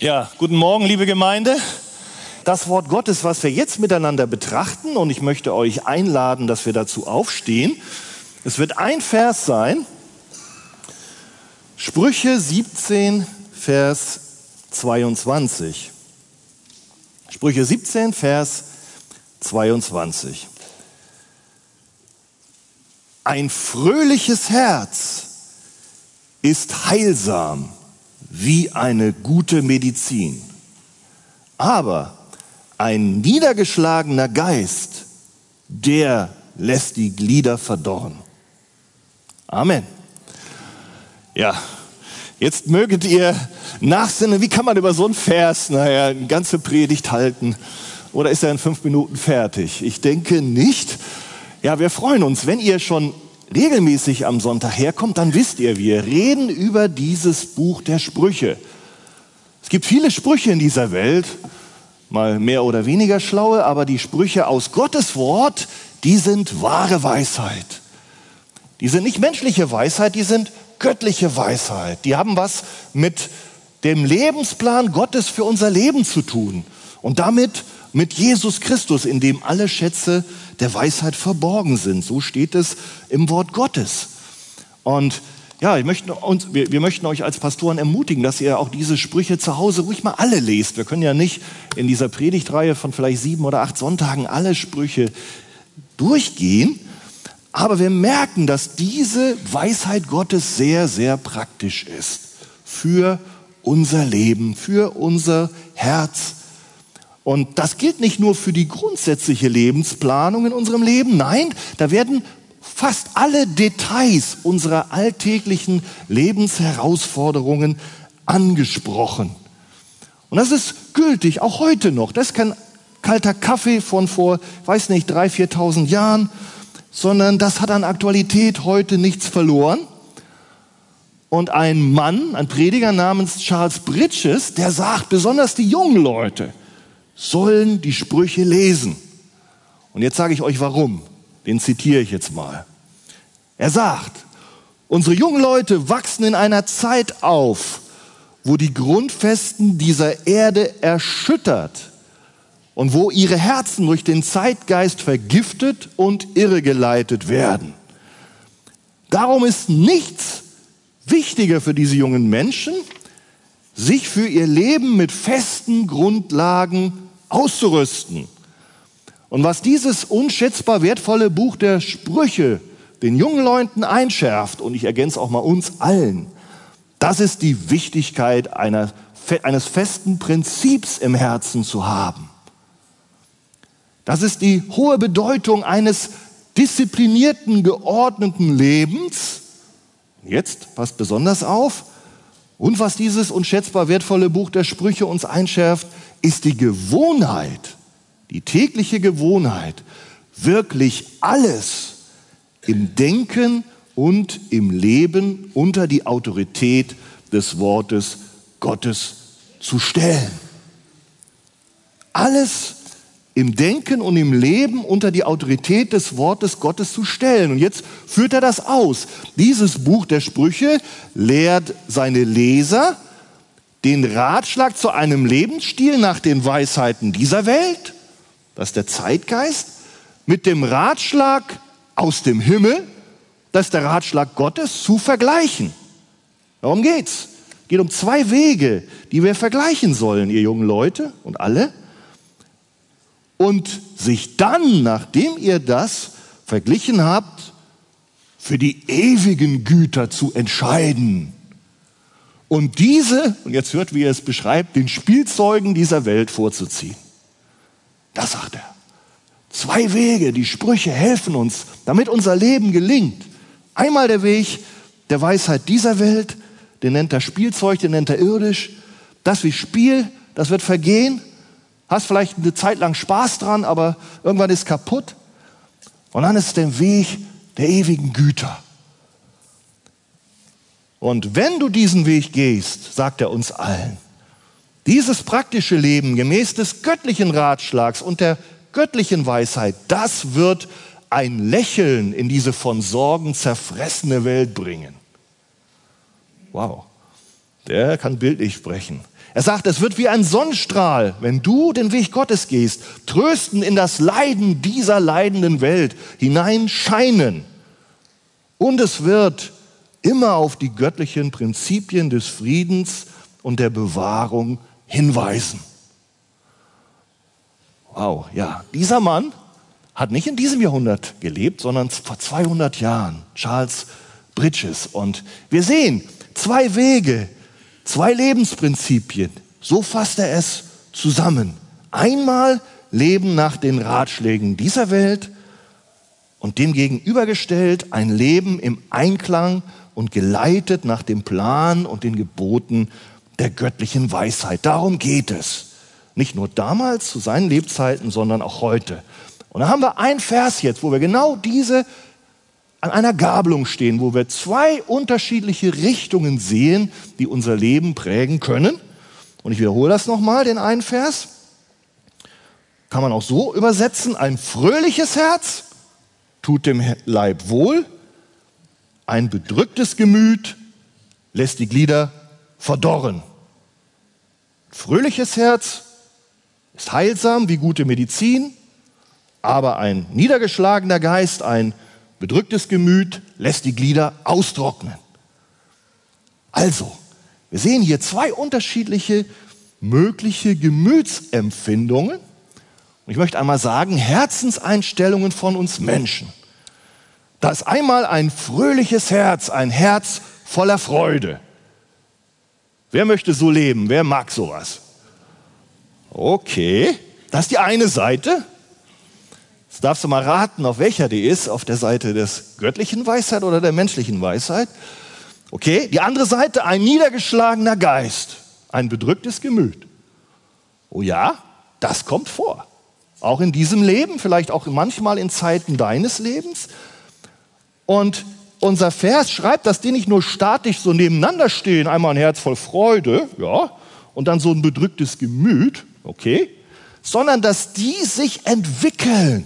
Ja, guten Morgen, liebe Gemeinde. Das Wort Gottes, was wir jetzt miteinander betrachten, und ich möchte euch einladen, dass wir dazu aufstehen. Es wird ein Vers sein, Sprüche 17, Vers 22. Sprüche 17, Vers 22. Ein fröhliches Herz ist heilsam wie eine gute Medizin. Aber ein niedergeschlagener Geist, der lässt die Glieder verdorren. Amen. Ja, jetzt möget ihr nachsinnen, wie kann man über so einen Vers, naja, eine ganze Predigt halten? Oder ist er in fünf Minuten fertig? Ich denke nicht. Ja, wir freuen uns, wenn ihr schon regelmäßig am Sonntag herkommt, dann wisst ihr, wir reden über dieses Buch der Sprüche. Es gibt viele Sprüche in dieser Welt, mal mehr oder weniger schlaue, aber die Sprüche aus Gottes Wort, die sind wahre Weisheit. Die sind nicht menschliche Weisheit, die sind göttliche Weisheit. Die haben was mit dem Lebensplan Gottes für unser Leben zu tun und damit mit Jesus Christus, in dem alle Schätze der Weisheit verborgen sind. So steht es im Wort Gottes. Und ja, ich möchte uns, wir, wir, möchten euch als Pastoren ermutigen, dass ihr auch diese Sprüche zu Hause ruhig mal alle lest. Wir können ja nicht in dieser Predigtreihe von vielleicht sieben oder acht Sonntagen alle Sprüche durchgehen. Aber wir merken, dass diese Weisheit Gottes sehr, sehr praktisch ist für unser Leben, für unser Herz, und das gilt nicht nur für die grundsätzliche Lebensplanung in unserem Leben, nein, da werden fast alle Details unserer alltäglichen Lebensherausforderungen angesprochen. Und das ist gültig, auch heute noch. Das ist kein kalter Kaffee von vor, weiß nicht, drei, viertausend Jahren, sondern das hat an Aktualität heute nichts verloren. Und ein Mann, ein Prediger namens Charles Bridges, der sagt, besonders die jungen Leute, sollen die Sprüche lesen. Und jetzt sage ich euch warum. Den zitiere ich jetzt mal. Er sagt, unsere jungen Leute wachsen in einer Zeit auf, wo die Grundfesten dieser Erde erschüttert und wo ihre Herzen durch den Zeitgeist vergiftet und irregeleitet werden. Darum ist nichts wichtiger für diese jungen Menschen, sich für ihr Leben mit festen Grundlagen auszurüsten. Und was dieses unschätzbar wertvolle Buch der Sprüche den jungen Leuten einschärft, und ich ergänze auch mal uns allen, das ist die Wichtigkeit einer, eines festen Prinzips im Herzen zu haben. Das ist die hohe Bedeutung eines disziplinierten, geordneten Lebens. Jetzt passt besonders auf. Und was dieses unschätzbar wertvolle Buch der Sprüche uns einschärft, ist die Gewohnheit, die tägliche Gewohnheit, wirklich alles im Denken und im Leben unter die Autorität des Wortes Gottes zu stellen. Alles im Denken und im Leben unter die Autorität des Wortes Gottes zu stellen. Und jetzt führt er das aus. Dieses Buch der Sprüche lehrt seine Leser, den Ratschlag zu einem Lebensstil nach den Weisheiten dieser Welt, das ist der Zeitgeist, mit dem Ratschlag aus dem Himmel, das ist der Ratschlag Gottes, zu vergleichen. Darum geht's. Es geht um zwei Wege, die wir vergleichen sollen, ihr jungen Leute und alle. Und sich dann, nachdem ihr das verglichen habt, für die ewigen Güter zu entscheiden und diese, und jetzt hört, wie er es beschreibt, den Spielzeugen dieser Welt vorzuziehen. Das sagt er. Zwei Wege, die Sprüche helfen uns, damit unser Leben gelingt. Einmal der Weg der Weisheit dieser Welt, den nennt er Spielzeug, den nennt er irdisch. Das wie Spiel, das wird vergehen. Hast vielleicht eine Zeit lang Spaß dran, aber irgendwann ist kaputt. Und dann ist der Weg der ewigen Güter. Und wenn du diesen Weg gehst, sagt er uns allen, dieses praktische Leben gemäß des göttlichen Ratschlags und der göttlichen Weisheit, das wird ein Lächeln in diese von Sorgen zerfressene Welt bringen. Wow, der kann bildlich sprechen. Er sagt, es wird wie ein Sonnenstrahl, wenn du den Weg Gottes gehst, trösten in das Leiden dieser leidenden Welt hineinscheinen. Und es wird immer auf die göttlichen Prinzipien des Friedens und der Bewahrung hinweisen. Wow, ja, dieser Mann hat nicht in diesem Jahrhundert gelebt, sondern vor 200 Jahren, Charles Bridges. Und wir sehen zwei Wege, zwei Lebensprinzipien. So fasst er es zusammen. Einmal Leben nach den Ratschlägen dieser Welt und dem gegenübergestellt ein Leben im Einklang und geleitet nach dem Plan und den Geboten der göttlichen Weisheit. Darum geht es. Nicht nur damals zu seinen Lebzeiten, sondern auch heute. Und da haben wir ein Vers jetzt, wo wir genau diese an einer Gabelung stehen, wo wir zwei unterschiedliche Richtungen sehen, die unser Leben prägen können. Und ich wiederhole das nochmal, den einen Vers. Kann man auch so übersetzen, ein fröhliches Herz tut dem Leib wohl, ein bedrücktes Gemüt lässt die Glieder verdorren. Fröhliches Herz ist heilsam wie gute Medizin, aber ein niedergeschlagener Geist, ein bedrücktes Gemüt lässt die Glieder austrocknen. Also, wir sehen hier zwei unterschiedliche mögliche Gemütsempfindungen. Und ich möchte einmal sagen, Herzenseinstellungen von uns Menschen. Da ist einmal ein fröhliches Herz, ein Herz voller Freude. Wer möchte so leben? Wer mag sowas? Okay, das ist die eine Seite. Jetzt darfst du mal raten, auf welcher die ist, auf der Seite des göttlichen Weisheit oder der menschlichen Weisheit. Okay, die andere Seite, ein niedergeschlagener Geist, ein bedrücktes Gemüt. Oh ja, das kommt vor. Auch in diesem Leben, vielleicht auch manchmal in Zeiten deines Lebens. Und unser Vers schreibt, dass die nicht nur statisch so nebeneinander stehen, einmal ein Herz voll Freude, ja, und dann so ein bedrücktes Gemüt, okay, sondern dass die sich entwickeln,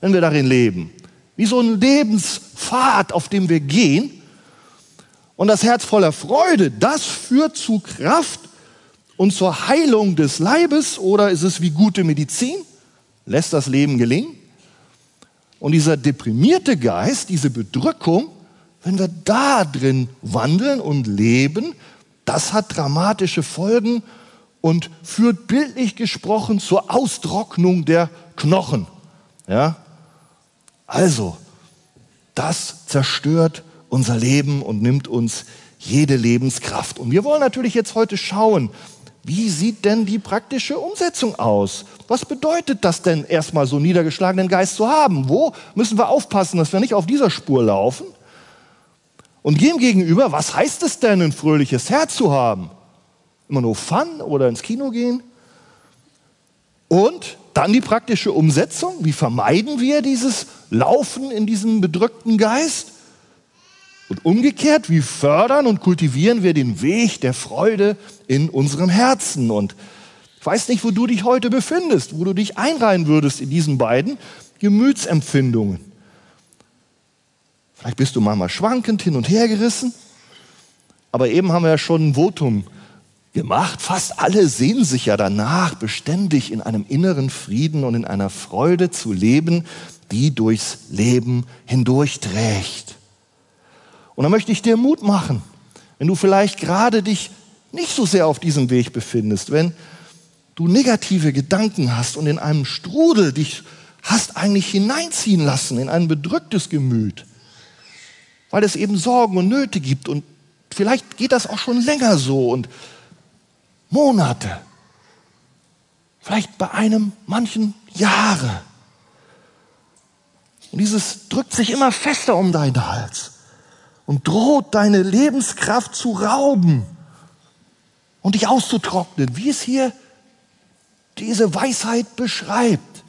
wenn wir darin leben. Wie so ein Lebenspfad, auf dem wir gehen. Und das Herz voller Freude, das führt zu Kraft und zur Heilung des Leibes oder ist es wie gute Medizin? Lässt das Leben gelingen? Und dieser deprimierte Geist, diese Bedrückung, wenn wir da drin wandeln und leben, das hat dramatische Folgen und führt bildlich gesprochen zur Austrocknung der Knochen. Ja? Also, das zerstört unser Leben und nimmt uns jede Lebenskraft. Und wir wollen natürlich jetzt heute schauen, wie sieht denn die praktische Umsetzung aus? Was bedeutet das denn erstmal so niedergeschlagenen Geist zu haben? Wo müssen wir aufpassen, dass wir nicht auf dieser Spur laufen? Und dem gegenüber, was heißt es denn, ein fröhliches Herz zu haben? Immer nur Fun oder ins Kino gehen? Und dann die praktische Umsetzung. Wie vermeiden wir dieses Laufen in diesem bedrückten Geist? Und umgekehrt, wie fördern und kultivieren wir den Weg der Freude in unserem Herzen? Und ich weiß nicht, wo du dich heute befindest, wo du dich einreihen würdest in diesen beiden Gemütsempfindungen. Vielleicht bist du manchmal schwankend hin und her gerissen. Aber eben haben wir ja schon ein Votum gemacht. Fast alle sehen sich ja danach, beständig in einem inneren Frieden und in einer Freude zu leben, die durchs Leben hindurchträgt. Und da möchte ich dir Mut machen, wenn du vielleicht gerade dich nicht so sehr auf diesem Weg befindest, wenn du negative Gedanken hast und in einem Strudel dich hast eigentlich hineinziehen lassen in ein bedrücktes Gemüt, weil es eben Sorgen und Nöte gibt und vielleicht geht das auch schon länger so und Monate, vielleicht bei einem manchen Jahre. Und dieses drückt sich immer fester um deinen Hals und droht deine Lebenskraft zu rauben und dich auszutrocknen, wie es hier diese Weisheit beschreibt,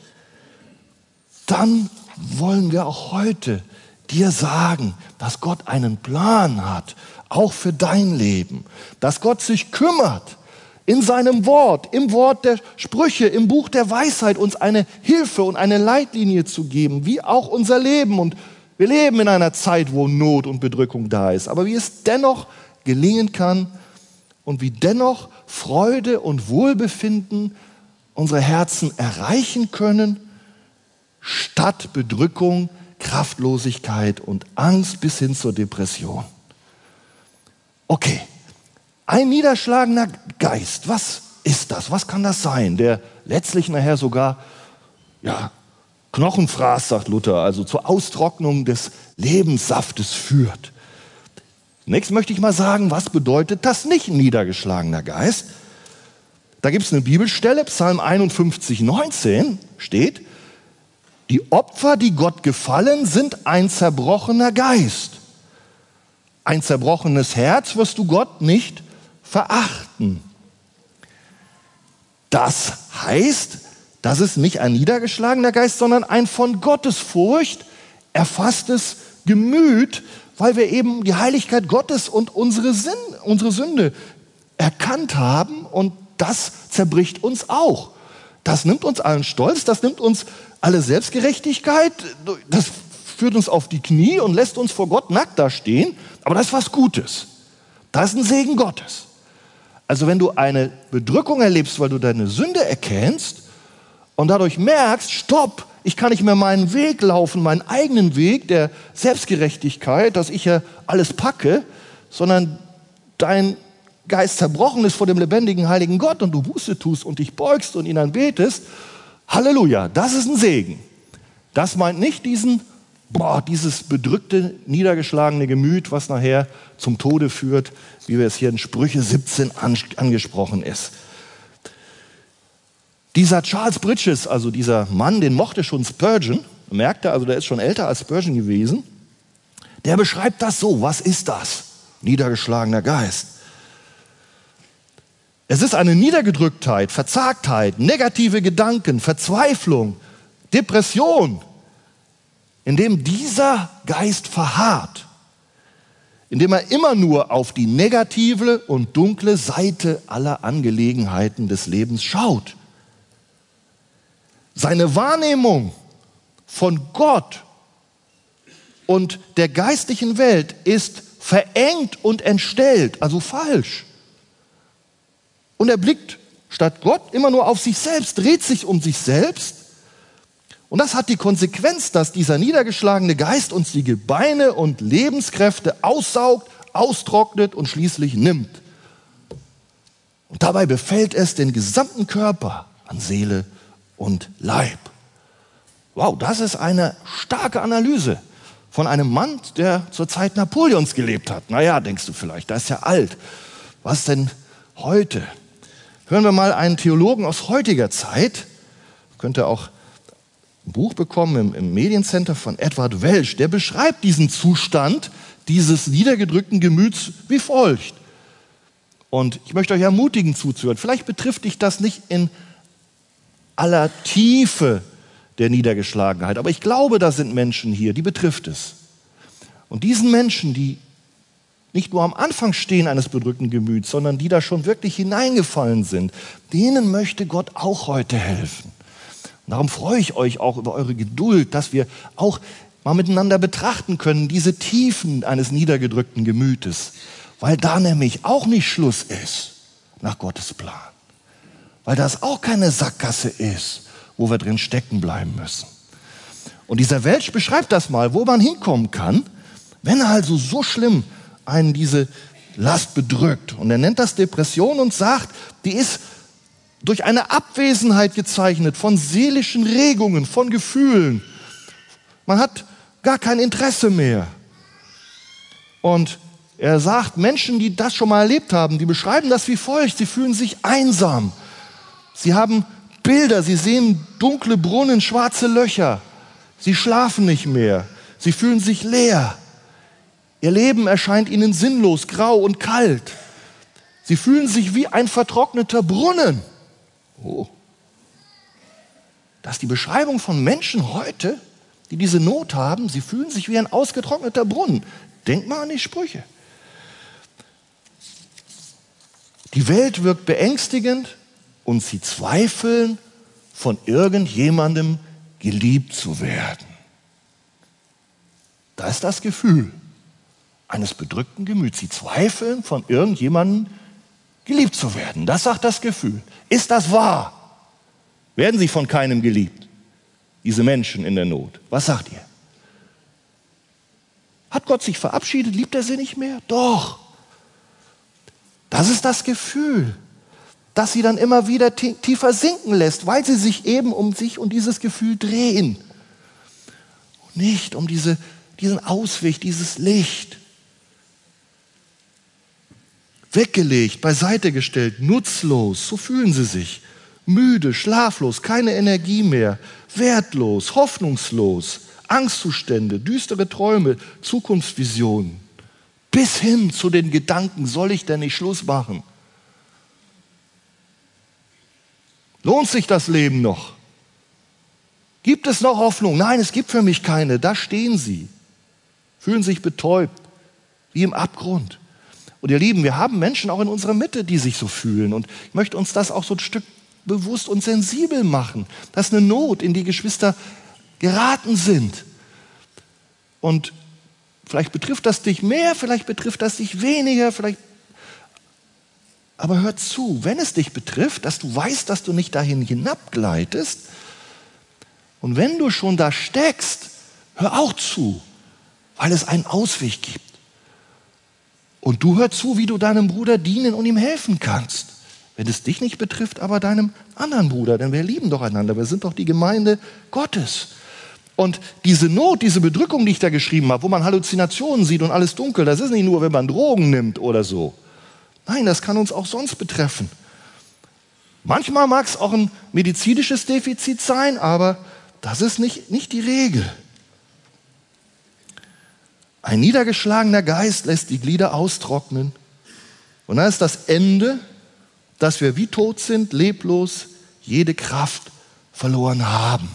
dann wollen wir auch heute dir sagen, dass Gott einen Plan hat, auch für dein Leben, dass Gott sich kümmert in seinem Wort, im Wort der Sprüche, im Buch der Weisheit uns eine Hilfe und eine Leitlinie zu geben, wie auch unser Leben und wir leben in einer Zeit, wo Not und Bedrückung da ist. Aber wie es dennoch gelingen kann, und wie dennoch Freude und Wohlbefinden unsere Herzen erreichen können, statt Bedrückung, Kraftlosigkeit und Angst bis hin zur Depression. Okay, ein niederschlagender Geist, was ist das? Was kann das sein, der letztlich nachher sogar ja, Knochenfraß, sagt Luther, also zur Austrocknung des Lebenssaftes führt? Zunächst möchte ich mal sagen, was bedeutet das nicht ein niedergeschlagener Geist? Da gibt es eine Bibelstelle, Psalm 51, 19 steht, die Opfer, die Gott gefallen, sind ein zerbrochener Geist. Ein zerbrochenes Herz wirst du Gott nicht verachten. Das heißt, das ist nicht ein niedergeschlagener Geist, sondern ein von Gottesfurcht erfasstes Gemüt, weil wir eben die Heiligkeit Gottes und unsere, Sinn, unsere Sünde erkannt haben und das zerbricht uns auch. Das nimmt uns allen Stolz, das nimmt uns alle Selbstgerechtigkeit, das führt uns auf die Knie und lässt uns vor Gott nackt dastehen, aber das ist was Gutes. Das ist ein Segen Gottes. Also wenn du eine Bedrückung erlebst, weil du deine Sünde erkennst und dadurch merkst, stopp, ich kann nicht mehr meinen Weg laufen, meinen eigenen Weg der Selbstgerechtigkeit, dass ich ja alles packe, sondern dein Geist zerbrochen ist vor dem lebendigen, heiligen Gott und du Buße tust und dich beugst und ihn anbetest, Halleluja, das ist ein Segen. Das meint nicht diesen, boah, dieses bedrückte, niedergeschlagene Gemüt, was nachher zum Tode führt, wie wir es hier in Sprüche 17 angesprochen ist. Dieser Charles Bridges, also dieser Mann, den mochte schon Spurgeon, merkte also, der ist schon älter als Spurgeon gewesen, der beschreibt das so, was ist das? Niedergeschlagener Geist. Es ist eine Niedergedrücktheit, Verzagtheit, negative Gedanken, Verzweiflung, Depression, in dem dieser Geist verharrt, indem er immer nur auf die negative und dunkle Seite aller Angelegenheiten des Lebens schaut. Seine Wahrnehmung von Gott und der geistlichen Welt ist verengt und entstellt, also falsch. Und er blickt statt Gott immer nur auf sich selbst, dreht sich um sich selbst. Und das hat die Konsequenz, dass dieser niedergeschlagene Geist uns die Gebeine und Lebenskräfte aussaugt, austrocknet und schließlich nimmt. Und dabei befällt es den gesamten Körper an Seele und Leib. Wow, das ist eine starke Analyse von einem Mann, der zur Zeit Napoleons gelebt hat. Naja, denkst du vielleicht, der ist ja alt. Was denn heute? Hören wir mal einen Theologen aus heutiger Zeit, könnte auch ein Buch bekommen im, im Mediencenter von Edward Welch, der beschreibt diesen Zustand dieses niedergedrückten Gemüts wie folgt. Und ich möchte euch ermutigen zuzuhören. Vielleicht betrifft dich das nicht in aller Tiefe der Niedergeschlagenheit, aber ich glaube, da sind Menschen hier, die betrifft es. Und diesen Menschen, die nicht nur am Anfang stehen eines bedrückten Gemüts, sondern die da schon wirklich hineingefallen sind, denen möchte Gott auch heute helfen. Darum freue ich euch auch über eure Geduld, dass wir auch mal miteinander betrachten können, diese Tiefen eines niedergedrückten Gemütes, weil da nämlich auch nicht Schluss ist nach Gottes Plan, weil das auch keine Sackgasse ist, wo wir drin stecken bleiben müssen. Und dieser Welsch beschreibt das mal, wo man hinkommen kann, wenn also so schlimm einen diese Last bedrückt. Und er nennt das Depression und sagt, die ist durch eine Abwesenheit gezeichnet von seelischen Regungen, von Gefühlen. Man hat gar kein Interesse mehr. Und er sagt, Menschen, die das schon mal erlebt haben, die beschreiben das wie folgt. Sie fühlen sich einsam. Sie haben Bilder, sie sehen dunkle Brunnen, schwarze Löcher. Sie schlafen nicht mehr. Sie fühlen sich leer. Ihr Leben erscheint ihnen sinnlos, grau und kalt. Sie fühlen sich wie ein vertrockneter Brunnen. Oh. Das ist die Beschreibung von Menschen heute, die diese Not haben. Sie fühlen sich wie ein ausgetrockneter Brunnen. Denkt mal an die Sprüche. Die Welt wirkt beängstigend und sie zweifeln, von irgendjemandem geliebt zu werden. Da ist das Gefühl eines bedrückten Gemüts. Sie zweifeln, von irgendjemandem geliebt zu werden. Das sagt das Gefühl. Ist das wahr? Werden sie von keinem geliebt? Diese Menschen in der Not. Was sagt ihr? Hat Gott sich verabschiedet? Liebt er sie nicht mehr? Doch. Das ist das Gefühl, das sie dann immer wieder tiefer sinken lässt, weil sie sich eben um sich und dieses Gefühl drehen. Und nicht um diese, diesen Ausweg, dieses Licht. Weggelegt, beiseite gestellt, nutzlos, so fühlen sie sich. Müde, schlaflos, keine Energie mehr, wertlos, hoffnungslos, Angstzustände, düstere Träume, Zukunftsvisionen. Bis hin zu den Gedanken, soll ich denn nicht Schluss machen? Lohnt sich das Leben noch? Gibt es noch Hoffnung? Nein, es gibt für mich keine. Da stehen sie, fühlen sich betäubt, wie im Abgrund. Und ihr Lieben, wir haben Menschen auch in unserer Mitte, die sich so fühlen. Und ich möchte uns das auch so ein Stück bewusst und sensibel machen. Das ist eine Not, in die Geschwister geraten sind. Und vielleicht betrifft das dich mehr, vielleicht betrifft das dich weniger, vielleicht. Aber hör zu, wenn es dich betrifft, dass du weißt, dass du nicht dahin hinabgleitest, und wenn du schon da steckst, hör auch zu, weil es einen Ausweg gibt. Und du hör zu, wie du deinem Bruder dienen und ihm helfen kannst. Wenn es dich nicht betrifft, aber deinem anderen Bruder, denn wir lieben doch einander, wir sind doch die Gemeinde Gottes. Und diese Not, diese Bedrückung, die ich da geschrieben habe, wo man Halluzinationen sieht und alles dunkel, das ist nicht nur, wenn man Drogen nimmt oder so. Nein, das kann uns auch sonst betreffen. Manchmal mag es auch ein medizinisches Defizit sein, aber das ist nicht, nicht die Regel. Ein niedergeschlagener Geist lässt die Glieder austrocknen. Und dann ist das Ende, dass wir wie tot sind, leblos, jede Kraft verloren haben.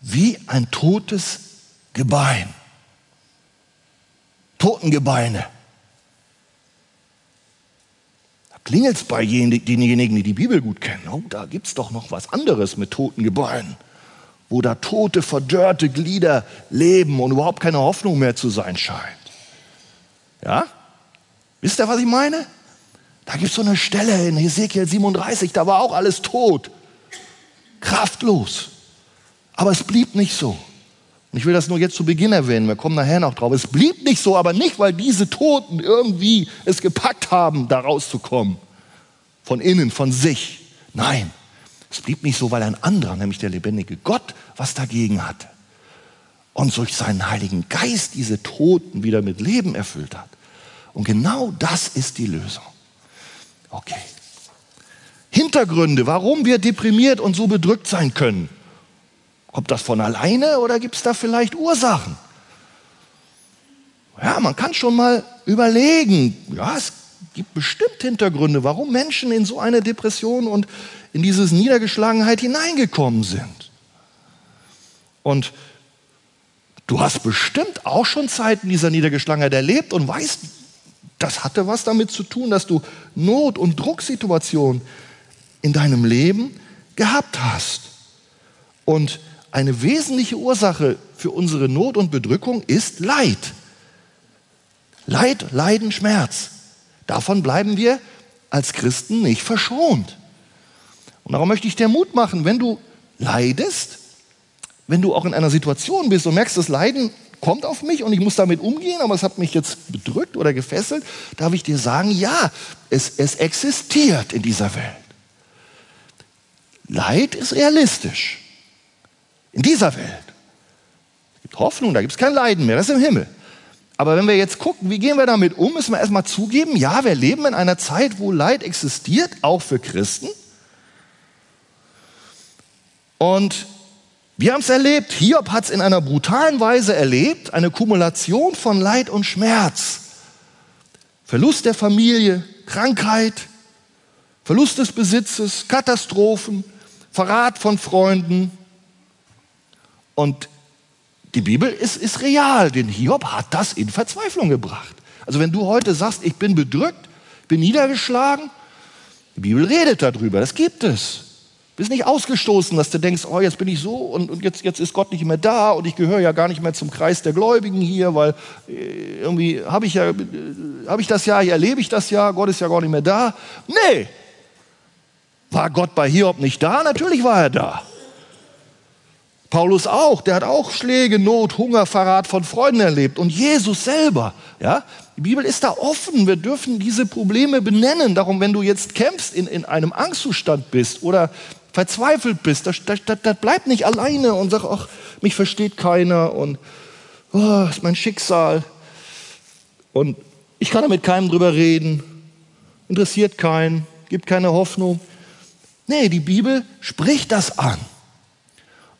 Wie ein totes Gebein. Totengebeine. Da klingelt es bei denjenigen, die die Bibel gut kennen. Oh, da gibt es doch noch was anderes mit toten Gebeinen wo da tote, verdörrte Glieder leben und überhaupt keine Hoffnung mehr zu sein scheint. Ja? Wisst ihr, was ich meine? Da gibt es so eine Stelle in Hesekiel 37, da war auch alles tot, kraftlos. Aber es blieb nicht so. Und ich will das nur jetzt zu Beginn erwähnen, wir kommen nachher noch drauf. Es blieb nicht so, aber nicht, weil diese Toten irgendwie es gepackt haben, da rauszukommen. Von innen, von sich. Nein, es blieb nicht so, weil ein anderer, nämlich der lebendige Gott, was dagegen hatte. Und durch seinen Heiligen Geist diese Toten wieder mit Leben erfüllt hat. Und genau das ist die Lösung. Okay. Hintergründe, warum wir deprimiert und so bedrückt sein können. Kommt das von alleine oder gibt es da vielleicht Ursachen? Ja, man kann schon mal überlegen. Ja, es gibt bestimmt Hintergründe, warum Menschen in so eine Depression und in diese Niedergeschlagenheit hineingekommen sind. Und du hast bestimmt auch schon Zeiten dieser Niedergeschlagenheit erlebt und weißt, das hatte was damit zu tun, dass du Not- und Drucksituationen in deinem Leben gehabt hast. Und eine wesentliche Ursache für unsere Not und Bedrückung ist Leid. Leid, Leiden, Schmerz. Davon bleiben wir als Christen nicht verschont. Und darum möchte ich dir Mut machen, wenn du leidest, wenn du auch in einer Situation bist und merkst, das Leiden kommt auf mich und ich muss damit umgehen, aber es hat mich jetzt bedrückt oder gefesselt, darf ich dir sagen, ja, es, es existiert in dieser Welt. Leid ist realistisch. In dieser Welt. Es gibt Hoffnung, da gibt es kein Leiden mehr, das ist im Himmel. Aber wenn wir jetzt gucken, wie gehen wir damit um, müssen wir erstmal zugeben, ja, wir leben in einer Zeit, wo Leid existiert, auch für Christen. Und wir haben es erlebt. Hiob hat es in einer brutalen Weise erlebt, eine Kumulation von Leid und Schmerz. Verlust der Familie, Krankheit, Verlust des Besitzes, Katastrophen, Verrat von Freunden. Und die Bibel ist, ist real, denn Hiob hat das in Verzweiflung gebracht. Also wenn du heute sagst, ich bin bedrückt, bin niedergeschlagen, die Bibel redet darüber, das gibt es. Bist nicht ausgestoßen, dass du denkst, oh, jetzt bin ich so und, und jetzt, jetzt ist Gott nicht mehr da und ich gehöre ja gar nicht mehr zum Kreis der Gläubigen hier, weil äh, irgendwie habe ich ja, äh, habe ich das ja, hier erlebe ich das ja, Gott ist ja gar nicht mehr da. Nee. War Gott bei Hiob nicht da? Natürlich war er da. Paulus auch, der hat auch Schläge, Not, Hunger, Verrat von Freunden erlebt. Und Jesus selber, ja, die Bibel ist da offen. Wir dürfen diese Probleme benennen. Darum, wenn du jetzt kämpfst, in, in einem Angstzustand bist oder verzweifelt bist, das, das, das bleibt nicht alleine und sag, ach, mich versteht keiner und oh, ist mein Schicksal. Und ich kann da mit keinem drüber reden. Interessiert keinen, gibt keine Hoffnung. Nee, die Bibel spricht das an.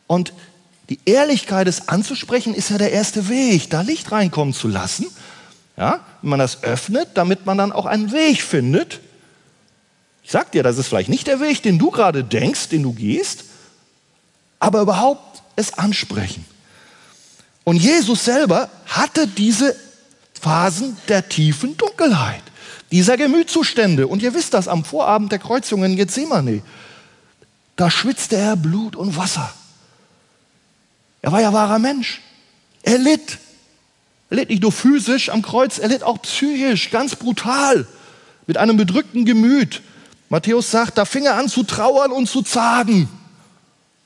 Und die Ehrlichkeit, es anzusprechen, ist ja der erste Weg, da Licht reinkommen zu lassen. Ja, wenn man das öffnet, damit man dann auch einen Weg findet. Ich sag dir, das ist vielleicht nicht der Weg, den du gerade denkst, den du gehst, aber überhaupt es ansprechen. Und Jesus selber hatte diese Phasen der tiefen Dunkelheit, dieser Gemütszustände. Und ihr wisst das am Vorabend der Kreuzung in Gethsemane. Da schwitzte er Blut und Wasser. Er war ja wahrer Mensch. Er litt. Er litt nicht nur physisch am Kreuz, er litt auch psychisch, ganz brutal, mit einem bedrückten Gemüt. Matthäus sagt, da fing er an zu trauern und zu zagen.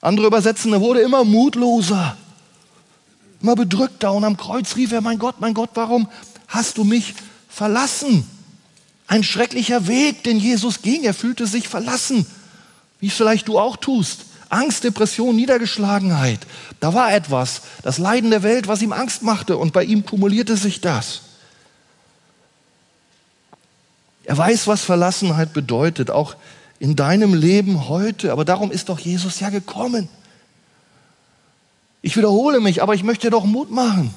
Andere übersetzen, er wurde immer mutloser, immer bedrückter und am Kreuz rief er, mein Gott, mein Gott, warum hast du mich verlassen? Ein schrecklicher Weg, den Jesus ging. Er fühlte sich verlassen, wie vielleicht du auch tust. Angst, Depression, Niedergeschlagenheit. Da war etwas, das Leiden der Welt, was ihm Angst machte und bei ihm kumulierte sich das. Er weiß, was Verlassenheit bedeutet, auch in deinem Leben heute. Aber darum ist doch Jesus ja gekommen. Ich wiederhole mich, aber ich möchte doch Mut machen.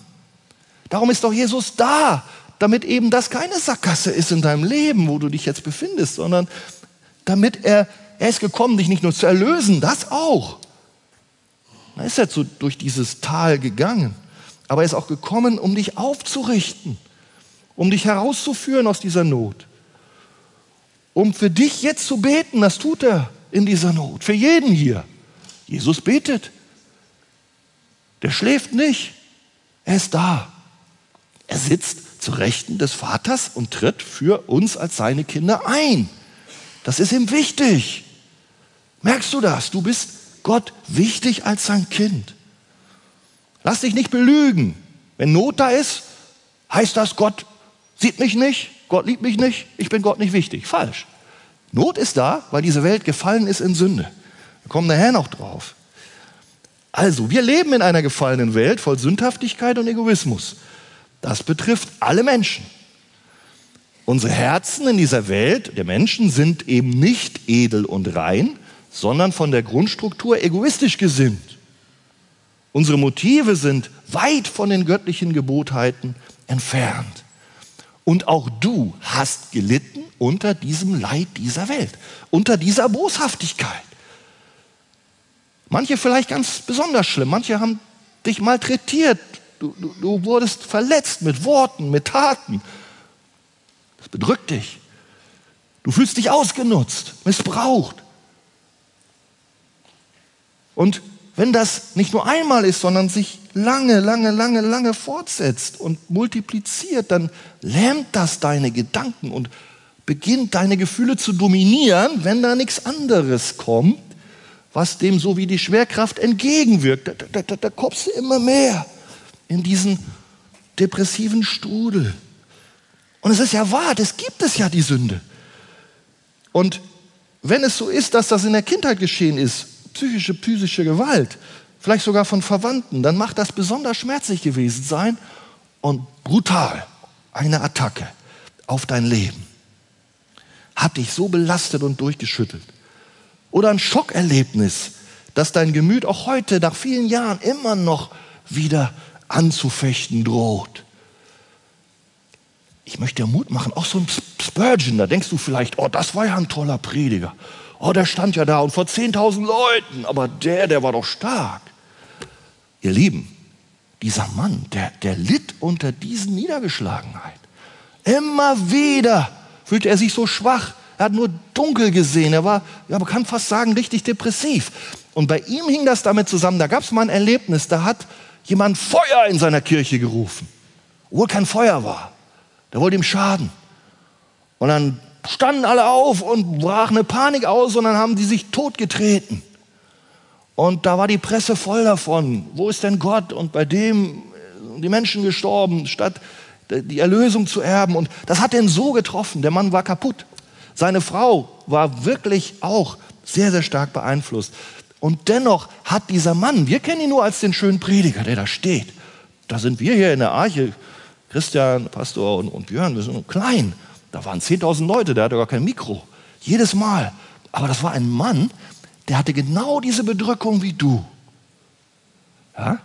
Darum ist doch Jesus da, damit eben das keine Sackgasse ist in deinem Leben, wo du dich jetzt befindest, sondern damit er er ist gekommen, dich nicht nur zu erlösen, das auch. Er ist ja so durch dieses Tal gegangen. Aber er ist auch gekommen, um dich aufzurichten, um dich herauszuführen aus dieser Not. Um für dich jetzt zu beten, das tut er in dieser Not. Für jeden hier. Jesus betet. Der schläft nicht. Er ist da. Er sitzt zu Rechten des Vaters und tritt für uns als seine Kinder ein. Das ist ihm wichtig. Merkst du das? Du bist Gott wichtig als sein Kind. Lass dich nicht belügen. Wenn Not da ist, heißt das, Gott sieht mich nicht, Gott liebt mich nicht, ich bin Gott nicht wichtig. Falsch. Not ist da, weil diese Welt gefallen ist in Sünde. Wir kommen nachher noch drauf. Also, wir leben in einer gefallenen Welt voll Sündhaftigkeit und Egoismus. Das betrifft alle Menschen. Unsere Herzen in dieser Welt der Menschen sind eben nicht edel und rein, sondern von der Grundstruktur egoistisch gesinnt. Unsere Motive sind weit von den göttlichen Gebotheiten entfernt. Und auch du hast gelitten unter diesem Leid dieser Welt, unter dieser Boshaftigkeit. Manche vielleicht ganz besonders schlimm, manche haben dich malträtiert, du, du, du wurdest verletzt mit Worten, mit Taten. Das bedrückt dich. Du fühlst dich ausgenutzt, missbraucht. Und wenn das nicht nur einmal ist, sondern sich lange, lange, lange, lange fortsetzt und multipliziert, dann lähmt das deine Gedanken und beginnt deine Gefühle zu dominieren, wenn da nichts anderes kommt, was dem so wie die Schwerkraft entgegenwirkt. Da, da, da, da kommst du immer mehr in diesen depressiven Strudel. Und es ist ja wahr, es gibt es ja die Sünde. Und wenn es so ist, dass das in der Kindheit geschehen ist, psychische, physische Gewalt, vielleicht sogar von Verwandten, dann macht das besonders schmerzlich gewesen sein und brutal eine Attacke auf dein Leben. Hat dich so belastet und durchgeschüttelt. Oder ein Schockerlebnis, das dein Gemüt auch heute nach vielen Jahren immer noch wieder anzufechten droht. Ich möchte dir Mut machen, auch so ein Spurgeon, da denkst du vielleicht, oh, das war ja ein toller Prediger. Oh, der stand ja da und vor 10.000 Leuten, aber der, der war doch stark. Ihr Lieben, dieser Mann, der, der litt unter diesen Niedergeschlagenheit. Immer wieder fühlte er sich so schwach. er hat nur dunkel gesehen. Er war, ja, man kann fast sagen, richtig depressiv. Und bei ihm hing das damit zusammen. Da gab es mal ein Erlebnis, da hat jemand Feuer in seiner Kirche gerufen, obwohl kein Feuer war. Der wollte ihm schaden. Und dann standen alle auf und brach eine Panik aus und dann haben die sich totgetreten. Und da war die Presse voll davon. Wo ist denn Gott? Und bei dem die Menschen gestorben, statt die Erlösung zu erben. Und das hat den so getroffen. Der Mann war kaputt. Seine Frau war wirklich auch sehr, sehr stark beeinflusst. Und dennoch hat dieser Mann, wir kennen ihn nur als den schönen Prediger, der da steht. Da sind wir hier in der Arche, Christian, Pastor und, und Björn, wir sind klein. Da waren 10.000 Leute, der hatte gar kein Mikro. Jedes Mal. Aber das war ein Mann, der hatte genau diese Bedrückung wie du. Ja?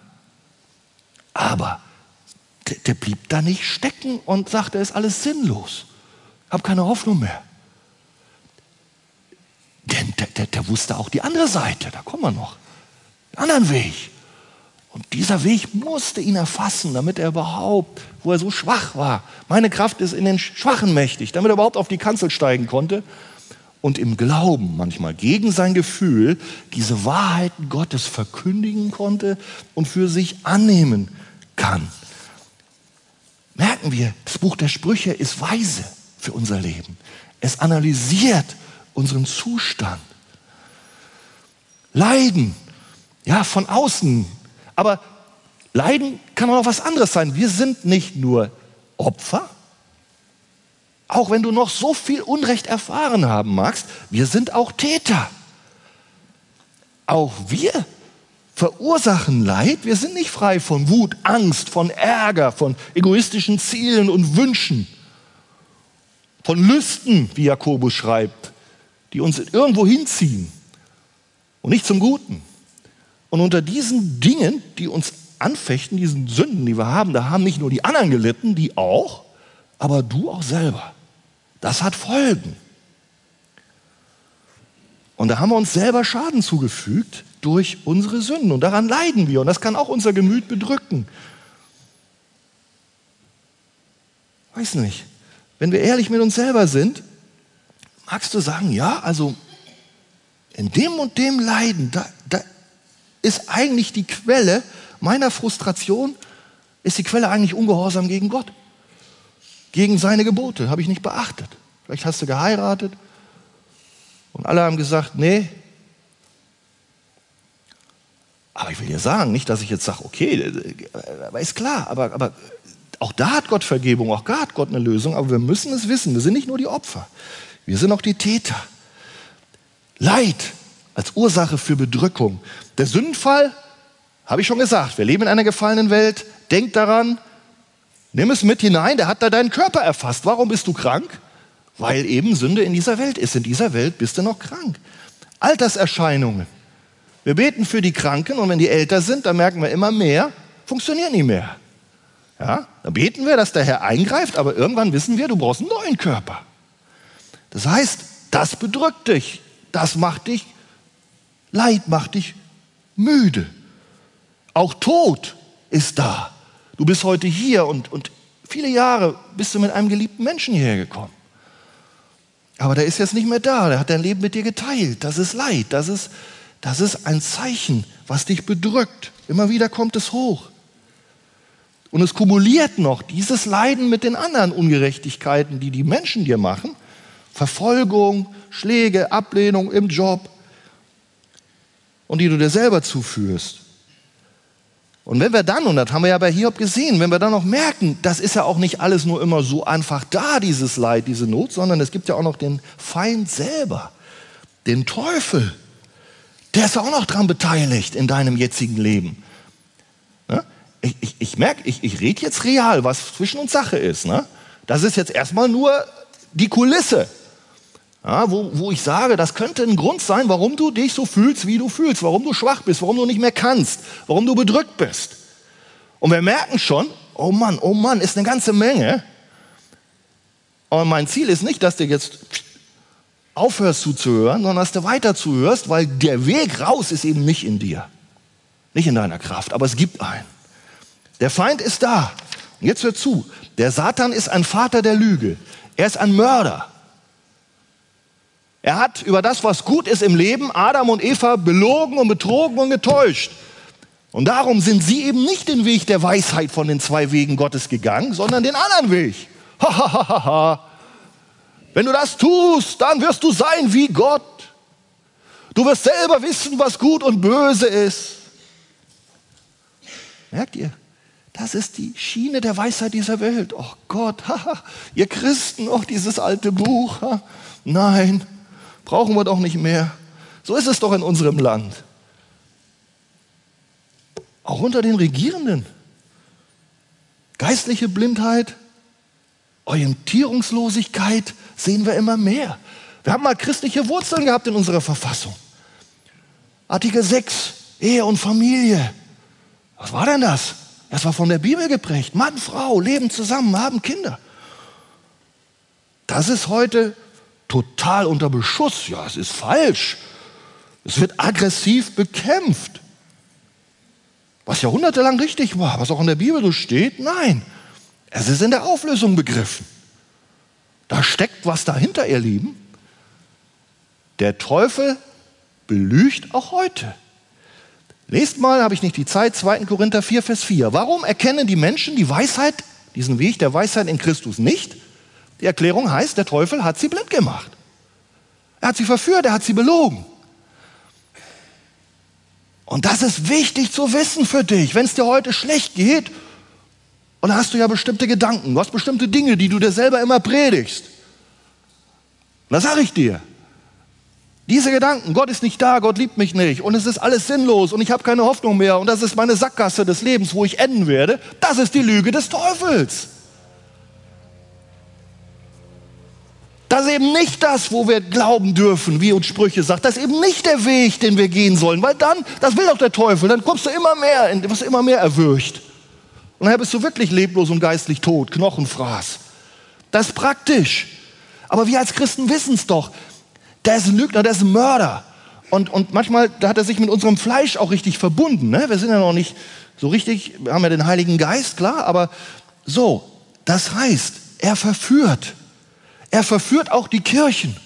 Aber der, der blieb da nicht stecken und sagte, es ist alles sinnlos. Hab keine Hoffnung mehr. Denn der, der, der wusste auch die andere Seite, da kommen wir noch. Den anderen Weg. Und dieser Weg musste ihn erfassen, damit er überhaupt, wo er so schwach war, meine Kraft ist in den Schwachen mächtig, damit er überhaupt auf die Kanzel steigen konnte und im Glauben manchmal gegen sein Gefühl diese Wahrheiten Gottes verkündigen konnte und für sich annehmen kann. Merken wir, das Buch der Sprüche ist weise für unser Leben. Es analysiert unseren Zustand. Leiden, ja, von außen aber Leiden kann auch was anderes sein. Wir sind nicht nur Opfer, auch wenn du noch so viel Unrecht erfahren haben magst, wir sind auch Täter. Auch wir verursachen Leid. Wir sind nicht frei von Wut, Angst, von Ärger, von egoistischen Zielen und Wünschen, von Lüsten, wie Jakobus schreibt, die uns irgendwo hinziehen und nicht zum Guten. Und unter diesen Dingen, die uns anfechten, diesen Sünden, die wir haben, da haben nicht nur die anderen gelitten, die auch, aber du auch selber. Das hat Folgen. Und da haben wir uns selber Schaden zugefügt durch unsere Sünden. Und daran leiden wir. Und das kann auch unser Gemüt bedrücken. Weiß nicht. Wenn wir ehrlich mit uns selber sind, magst du sagen, ja, also in dem und dem Leiden, da, da ist eigentlich die Quelle meiner Frustration, ist die Quelle eigentlich Ungehorsam gegen Gott. Gegen seine Gebote, habe ich nicht beachtet. Vielleicht hast du geheiratet und alle haben gesagt, nee. Aber ich will dir sagen, nicht, dass ich jetzt sage, okay, aber ist klar, aber, aber auch da hat Gott Vergebung, auch da hat Gott eine Lösung, aber wir müssen es wissen, wir sind nicht nur die Opfer, wir sind auch die Täter. Leid als Ursache für Bedrückung. Der Sündenfall, habe ich schon gesagt, wir leben in einer gefallenen Welt. Denk daran, nimm es mit hinein, der hat da deinen Körper erfasst. Warum bist du krank? Weil eben Sünde in dieser Welt ist. In dieser Welt bist du noch krank. Alterserscheinungen. Wir beten für die Kranken und wenn die älter sind, dann merken wir immer mehr, funktioniert nicht mehr. Ja, dann beten wir, dass der Herr eingreift, aber irgendwann wissen wir, du brauchst einen neuen Körper. Das heißt, das bedrückt dich, das macht dich Leid macht dich müde. Auch Tod ist da. Du bist heute hier und, und viele Jahre bist du mit einem geliebten Menschen hierher gekommen. Aber der ist jetzt nicht mehr da, der hat dein Leben mit dir geteilt. Das ist Leid, das ist, das ist ein Zeichen, was dich bedrückt. Immer wieder kommt es hoch. Und es kumuliert noch dieses Leiden mit den anderen Ungerechtigkeiten, die die Menschen dir machen. Verfolgung, Schläge, Ablehnung im Job, und die du dir selber zuführst. Und wenn wir dann, und das haben wir ja bei Hiob gesehen, wenn wir dann noch merken, das ist ja auch nicht alles nur immer so einfach da, dieses Leid, diese Not, sondern es gibt ja auch noch den Feind selber, den Teufel. Der ist auch noch dran beteiligt in deinem jetzigen Leben. Ne? Ich, ich, ich merke, ich, ich rede jetzt real, was zwischen uns Sache ist. Ne? Das ist jetzt erstmal nur die Kulisse ja, wo, wo ich sage, das könnte ein Grund sein, warum du dich so fühlst, wie du fühlst, warum du schwach bist, warum du nicht mehr kannst, warum du bedrückt bist. Und wir merken schon, oh Mann, oh Mann, ist eine ganze Menge. Aber mein Ziel ist nicht, dass du jetzt aufhörst zuzuhören, sondern dass du weiter zuhörst, weil der Weg raus ist eben nicht in dir, nicht in deiner Kraft, aber es gibt einen. Der Feind ist da. Und jetzt hör zu, der Satan ist ein Vater der Lüge. Er ist ein Mörder. Er hat über das, was gut ist im Leben, Adam und Eva belogen und betrogen und getäuscht. Und darum sind sie eben nicht den Weg der Weisheit von den zwei Wegen Gottes gegangen, sondern den anderen Weg. Wenn du das tust, dann wirst du sein wie Gott. Du wirst selber wissen, was gut und böse ist. Merkt ihr? Das ist die Schiene der Weisheit dieser Welt. Oh Gott, haha, ihr Christen, oh dieses alte Buch. Ha? Nein, Brauchen wir doch nicht mehr. So ist es doch in unserem Land. Auch unter den Regierenden. Geistliche Blindheit, Orientierungslosigkeit sehen wir immer mehr. Wir haben mal christliche Wurzeln gehabt in unserer Verfassung. Artikel 6, Ehe und Familie. Was war denn das? Das war von der Bibel geprägt. Mann, Frau leben zusammen, haben Kinder. Das ist heute total unter Beschuss. Ja, es ist falsch. Es wird aggressiv bekämpft. Was jahrhundertelang richtig war, was auch in der Bibel so steht, nein. Es ist in der Auflösung begriffen. Da steckt was dahinter, ihr Lieben. Der Teufel belügt auch heute. Lest mal, habe ich nicht die Zeit, 2. Korinther 4, Vers 4. Warum erkennen die Menschen die Weisheit, diesen Weg der Weisheit in Christus nicht? Die Erklärung heißt, der Teufel hat sie blind gemacht. Er hat sie verführt, er hat sie belogen. Und das ist wichtig zu wissen für dich. Wenn es dir heute schlecht geht, und da hast du ja bestimmte Gedanken, du hast bestimmte Dinge, die du dir selber immer predigst. Und da sage ich dir, diese Gedanken, Gott ist nicht da, Gott liebt mich nicht und es ist alles sinnlos und ich habe keine Hoffnung mehr und das ist meine Sackgasse des Lebens, wo ich enden werde, das ist die Lüge des Teufels. Das ist eben nicht das, wo wir glauben dürfen, wie uns Sprüche sagt. Das ist eben nicht der Weg, den wir gehen sollen, weil dann, das will doch der Teufel, dann kommst du immer mehr, wirst immer mehr erwürgt. Und dann bist du wirklich leblos und geistlich tot, Knochenfraß. Das ist praktisch. Aber wir als Christen wissen es doch. Der ist ein Lügner, der ist ein Mörder. Und, und manchmal da hat er sich mit unserem Fleisch auch richtig verbunden. Ne? Wir sind ja noch nicht so richtig, wir haben ja den Heiligen Geist, klar, aber so, das heißt, er verführt. Er verführt auch die Kirchen.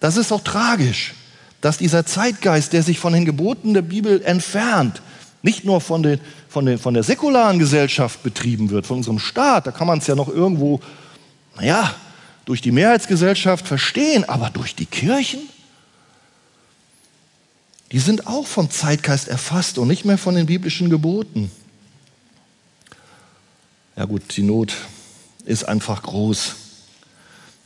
Das ist auch tragisch, dass dieser Zeitgeist, der sich von den Geboten der Bibel entfernt, nicht nur von, den, von, den, von der säkularen Gesellschaft betrieben wird, von unserem Staat, da kann man es ja noch irgendwo, naja, durch die Mehrheitsgesellschaft verstehen, aber durch die Kirchen, die sind auch vom Zeitgeist erfasst und nicht mehr von den biblischen Geboten. Ja gut, die Not ist einfach groß.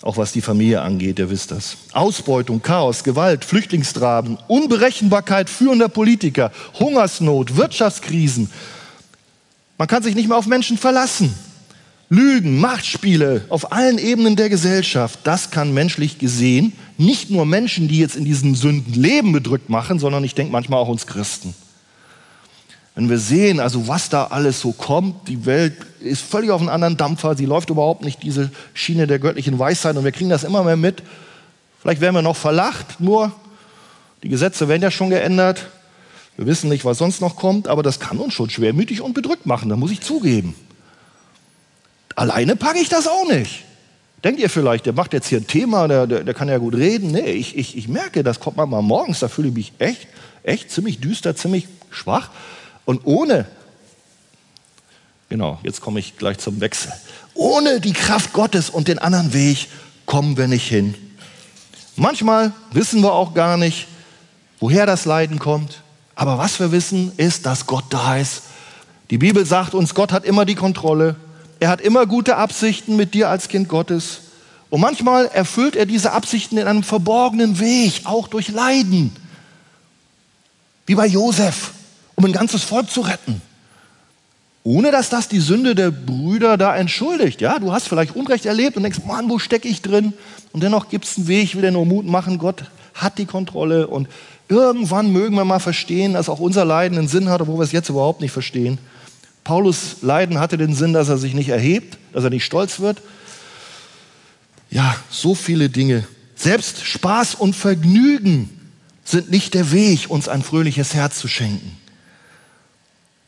Auch was die Familie angeht, ihr wisst das. Ausbeutung, Chaos, Gewalt, Flüchtlingstraben, Unberechenbarkeit führender Politiker, Hungersnot, Wirtschaftskrisen. Man kann sich nicht mehr auf Menschen verlassen. Lügen, Machtspiele auf allen Ebenen der Gesellschaft, das kann menschlich gesehen nicht nur Menschen, die jetzt in diesen Sünden leben, bedrückt machen, sondern ich denke manchmal auch uns Christen. Wenn wir sehen, also was da alles so kommt, die Welt ist völlig auf einem anderen Dampfer, sie läuft überhaupt nicht diese Schiene der göttlichen Weisheit und wir kriegen das immer mehr mit. Vielleicht werden wir noch verlacht, nur die Gesetze werden ja schon geändert. Wir wissen nicht, was sonst noch kommt, aber das kann uns schon schwermütig und bedrückt machen, da muss ich zugeben. Alleine packe ich das auch nicht. Denkt ihr vielleicht, der macht jetzt hier ein Thema, der, der, der kann ja gut reden. Nee, ich, ich, ich merke, das kommt manchmal morgens, da fühle ich mich echt, echt ziemlich düster, ziemlich schwach. Und ohne, genau, jetzt komme ich gleich zum Wechsel, ohne die Kraft Gottes und den anderen Weg kommen wir nicht hin. Manchmal wissen wir auch gar nicht, woher das Leiden kommt. Aber was wir wissen, ist, dass Gott da ist. Die Bibel sagt uns, Gott hat immer die Kontrolle. Er hat immer gute Absichten mit dir als Kind Gottes. Und manchmal erfüllt er diese Absichten in einem verborgenen Weg, auch durch Leiden. Wie bei Josef um ein ganzes Volk zu retten. Ohne dass das die Sünde der Brüder da entschuldigt. Ja, du hast vielleicht Unrecht erlebt und denkst, Mann, wo stecke ich drin? Und dennoch gibt es einen Weg, ich will dir nur Mut machen, Gott hat die Kontrolle und irgendwann mögen wir mal verstehen, dass auch unser Leiden einen Sinn hat, obwohl wir es jetzt überhaupt nicht verstehen. Paulus Leiden hatte den Sinn, dass er sich nicht erhebt, dass er nicht stolz wird. Ja, so viele Dinge. Selbst Spaß und Vergnügen sind nicht der Weg, uns ein fröhliches Herz zu schenken.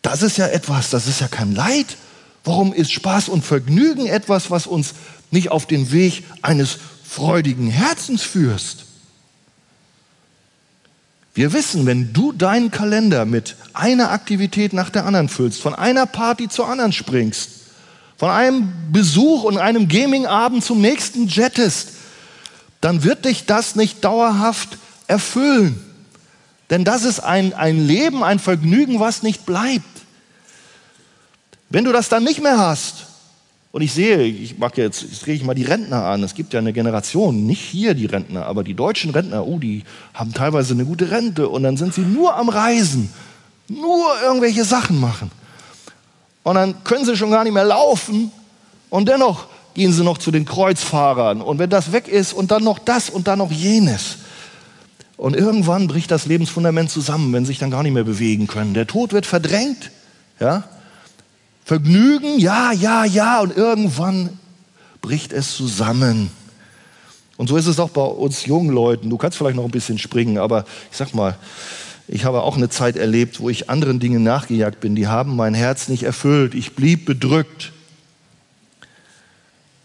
Das ist ja etwas, das ist ja kein Leid. Warum ist Spaß und Vergnügen etwas, was uns nicht auf den Weg eines freudigen Herzens führst. Wir wissen, wenn du deinen Kalender mit einer Aktivität nach der anderen füllst, von einer Party zur anderen springst, von einem Besuch und einem Gaming-Abend zum nächsten jettest, dann wird dich das nicht dauerhaft erfüllen. Denn das ist ein, ein Leben, ein Vergnügen, was nicht bleibt. Wenn du das dann nicht mehr hast, und ich sehe, ich mag jetzt, jetzt drehe ich mal die Rentner an. Es gibt ja eine Generation, nicht hier die Rentner, aber die deutschen Rentner, oh, die haben teilweise eine gute Rente und dann sind sie nur am Reisen, nur irgendwelche Sachen machen. Und dann können sie schon gar nicht mehr laufen und dennoch gehen sie noch zu den Kreuzfahrern. Und wenn das weg ist und dann noch das und dann noch jenes. Und irgendwann bricht das Lebensfundament zusammen, wenn sie sich dann gar nicht mehr bewegen können. Der Tod wird verdrängt, ja, Vergnügen, ja, ja, ja, und irgendwann bricht es zusammen. Und so ist es auch bei uns jungen Leuten. Du kannst vielleicht noch ein bisschen springen, aber ich sag mal, ich habe auch eine Zeit erlebt, wo ich anderen Dingen nachgejagt bin. Die haben mein Herz nicht erfüllt. Ich blieb bedrückt.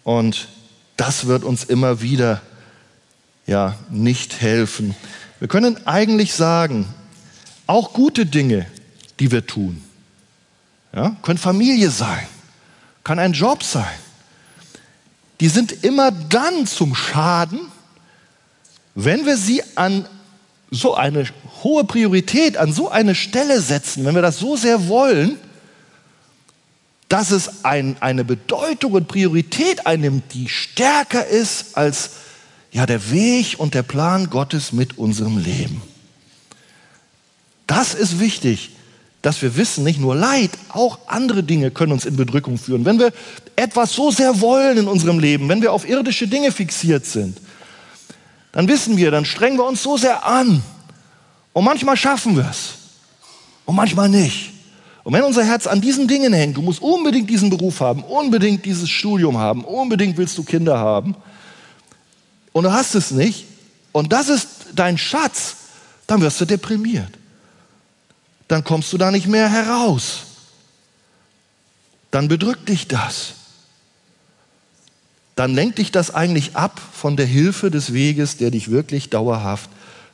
Und das wird uns immer wieder ja nicht helfen. Wir können eigentlich sagen, auch gute Dinge, die wir tun, ja, können Familie sein, kann ein Job sein. Die sind immer dann zum Schaden, wenn wir sie an so eine hohe Priorität, an so eine Stelle setzen, wenn wir das so sehr wollen, dass es ein, eine Bedeutung und Priorität einnimmt, die stärker ist als ja, der Weg und der Plan Gottes mit unserem Leben. Das ist wichtig dass wir wissen, nicht nur Leid, auch andere Dinge können uns in Bedrückung führen. Wenn wir etwas so sehr wollen in unserem Leben, wenn wir auf irdische Dinge fixiert sind, dann wissen wir, dann strengen wir uns so sehr an. Und manchmal schaffen wir es. Und manchmal nicht. Und wenn unser Herz an diesen Dingen hängt, du musst unbedingt diesen Beruf haben, unbedingt dieses Studium haben, unbedingt willst du Kinder haben, und du hast es nicht, und das ist dein Schatz, dann wirst du deprimiert dann kommst du da nicht mehr heraus. Dann bedrückt dich das. Dann lenkt dich das eigentlich ab von der Hilfe des Weges, der dich wirklich dauerhaft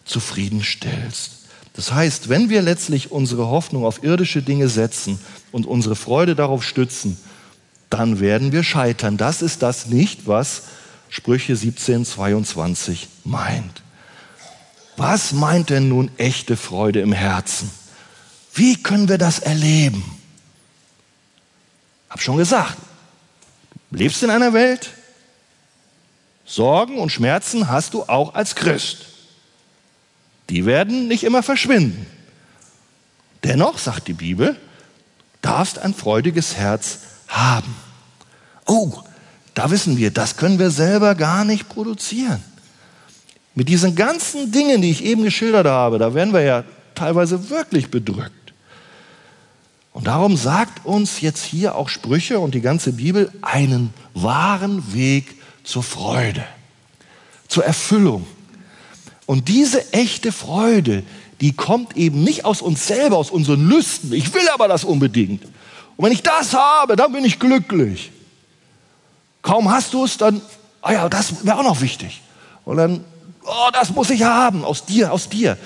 zufriedenstellst. Das heißt, wenn wir letztlich unsere Hoffnung auf irdische Dinge setzen und unsere Freude darauf stützen, dann werden wir scheitern. Das ist das nicht, was Sprüche 17, 22 meint. Was meint denn nun echte Freude im Herzen? Wie können wir das erleben? Hab schon gesagt, du lebst in einer Welt, Sorgen und Schmerzen hast du auch als Christ. Die werden nicht immer verschwinden. Dennoch, sagt die Bibel, darfst ein freudiges Herz haben. Oh, da wissen wir, das können wir selber gar nicht produzieren. Mit diesen ganzen Dingen, die ich eben geschildert habe, da werden wir ja teilweise wirklich bedrückt. Und darum sagt uns jetzt hier auch Sprüche und die ganze Bibel einen wahren Weg zur Freude, zur Erfüllung. Und diese echte Freude, die kommt eben nicht aus uns selber, aus unseren Lüsten. Ich will aber das unbedingt. Und wenn ich das habe, dann bin ich glücklich. Kaum hast du es, dann, ah ja, das wäre auch noch wichtig. Und dann, oh, das muss ich haben, aus dir, aus dir.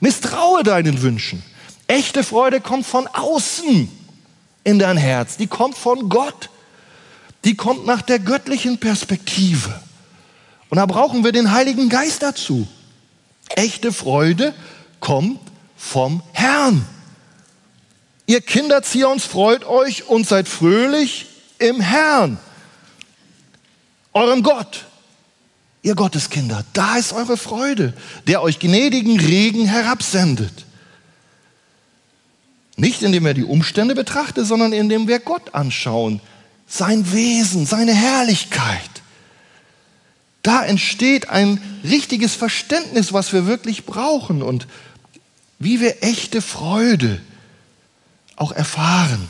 Misstraue deinen Wünschen. Echte Freude kommt von außen in dein Herz. Die kommt von Gott. Die kommt nach der göttlichen Perspektive. Und da brauchen wir den Heiligen Geist dazu. Echte Freude kommt vom Herrn. Ihr Kinder Zions, freut euch und seid fröhlich im Herrn, eurem Gott. Ihr Gotteskinder, da ist eure Freude, der euch gnädigen Regen herabsendet. Nicht indem wir die Umstände betrachten, sondern indem wir Gott anschauen, sein Wesen, seine Herrlichkeit. Da entsteht ein richtiges Verständnis, was wir wirklich brauchen und wie wir echte Freude auch erfahren.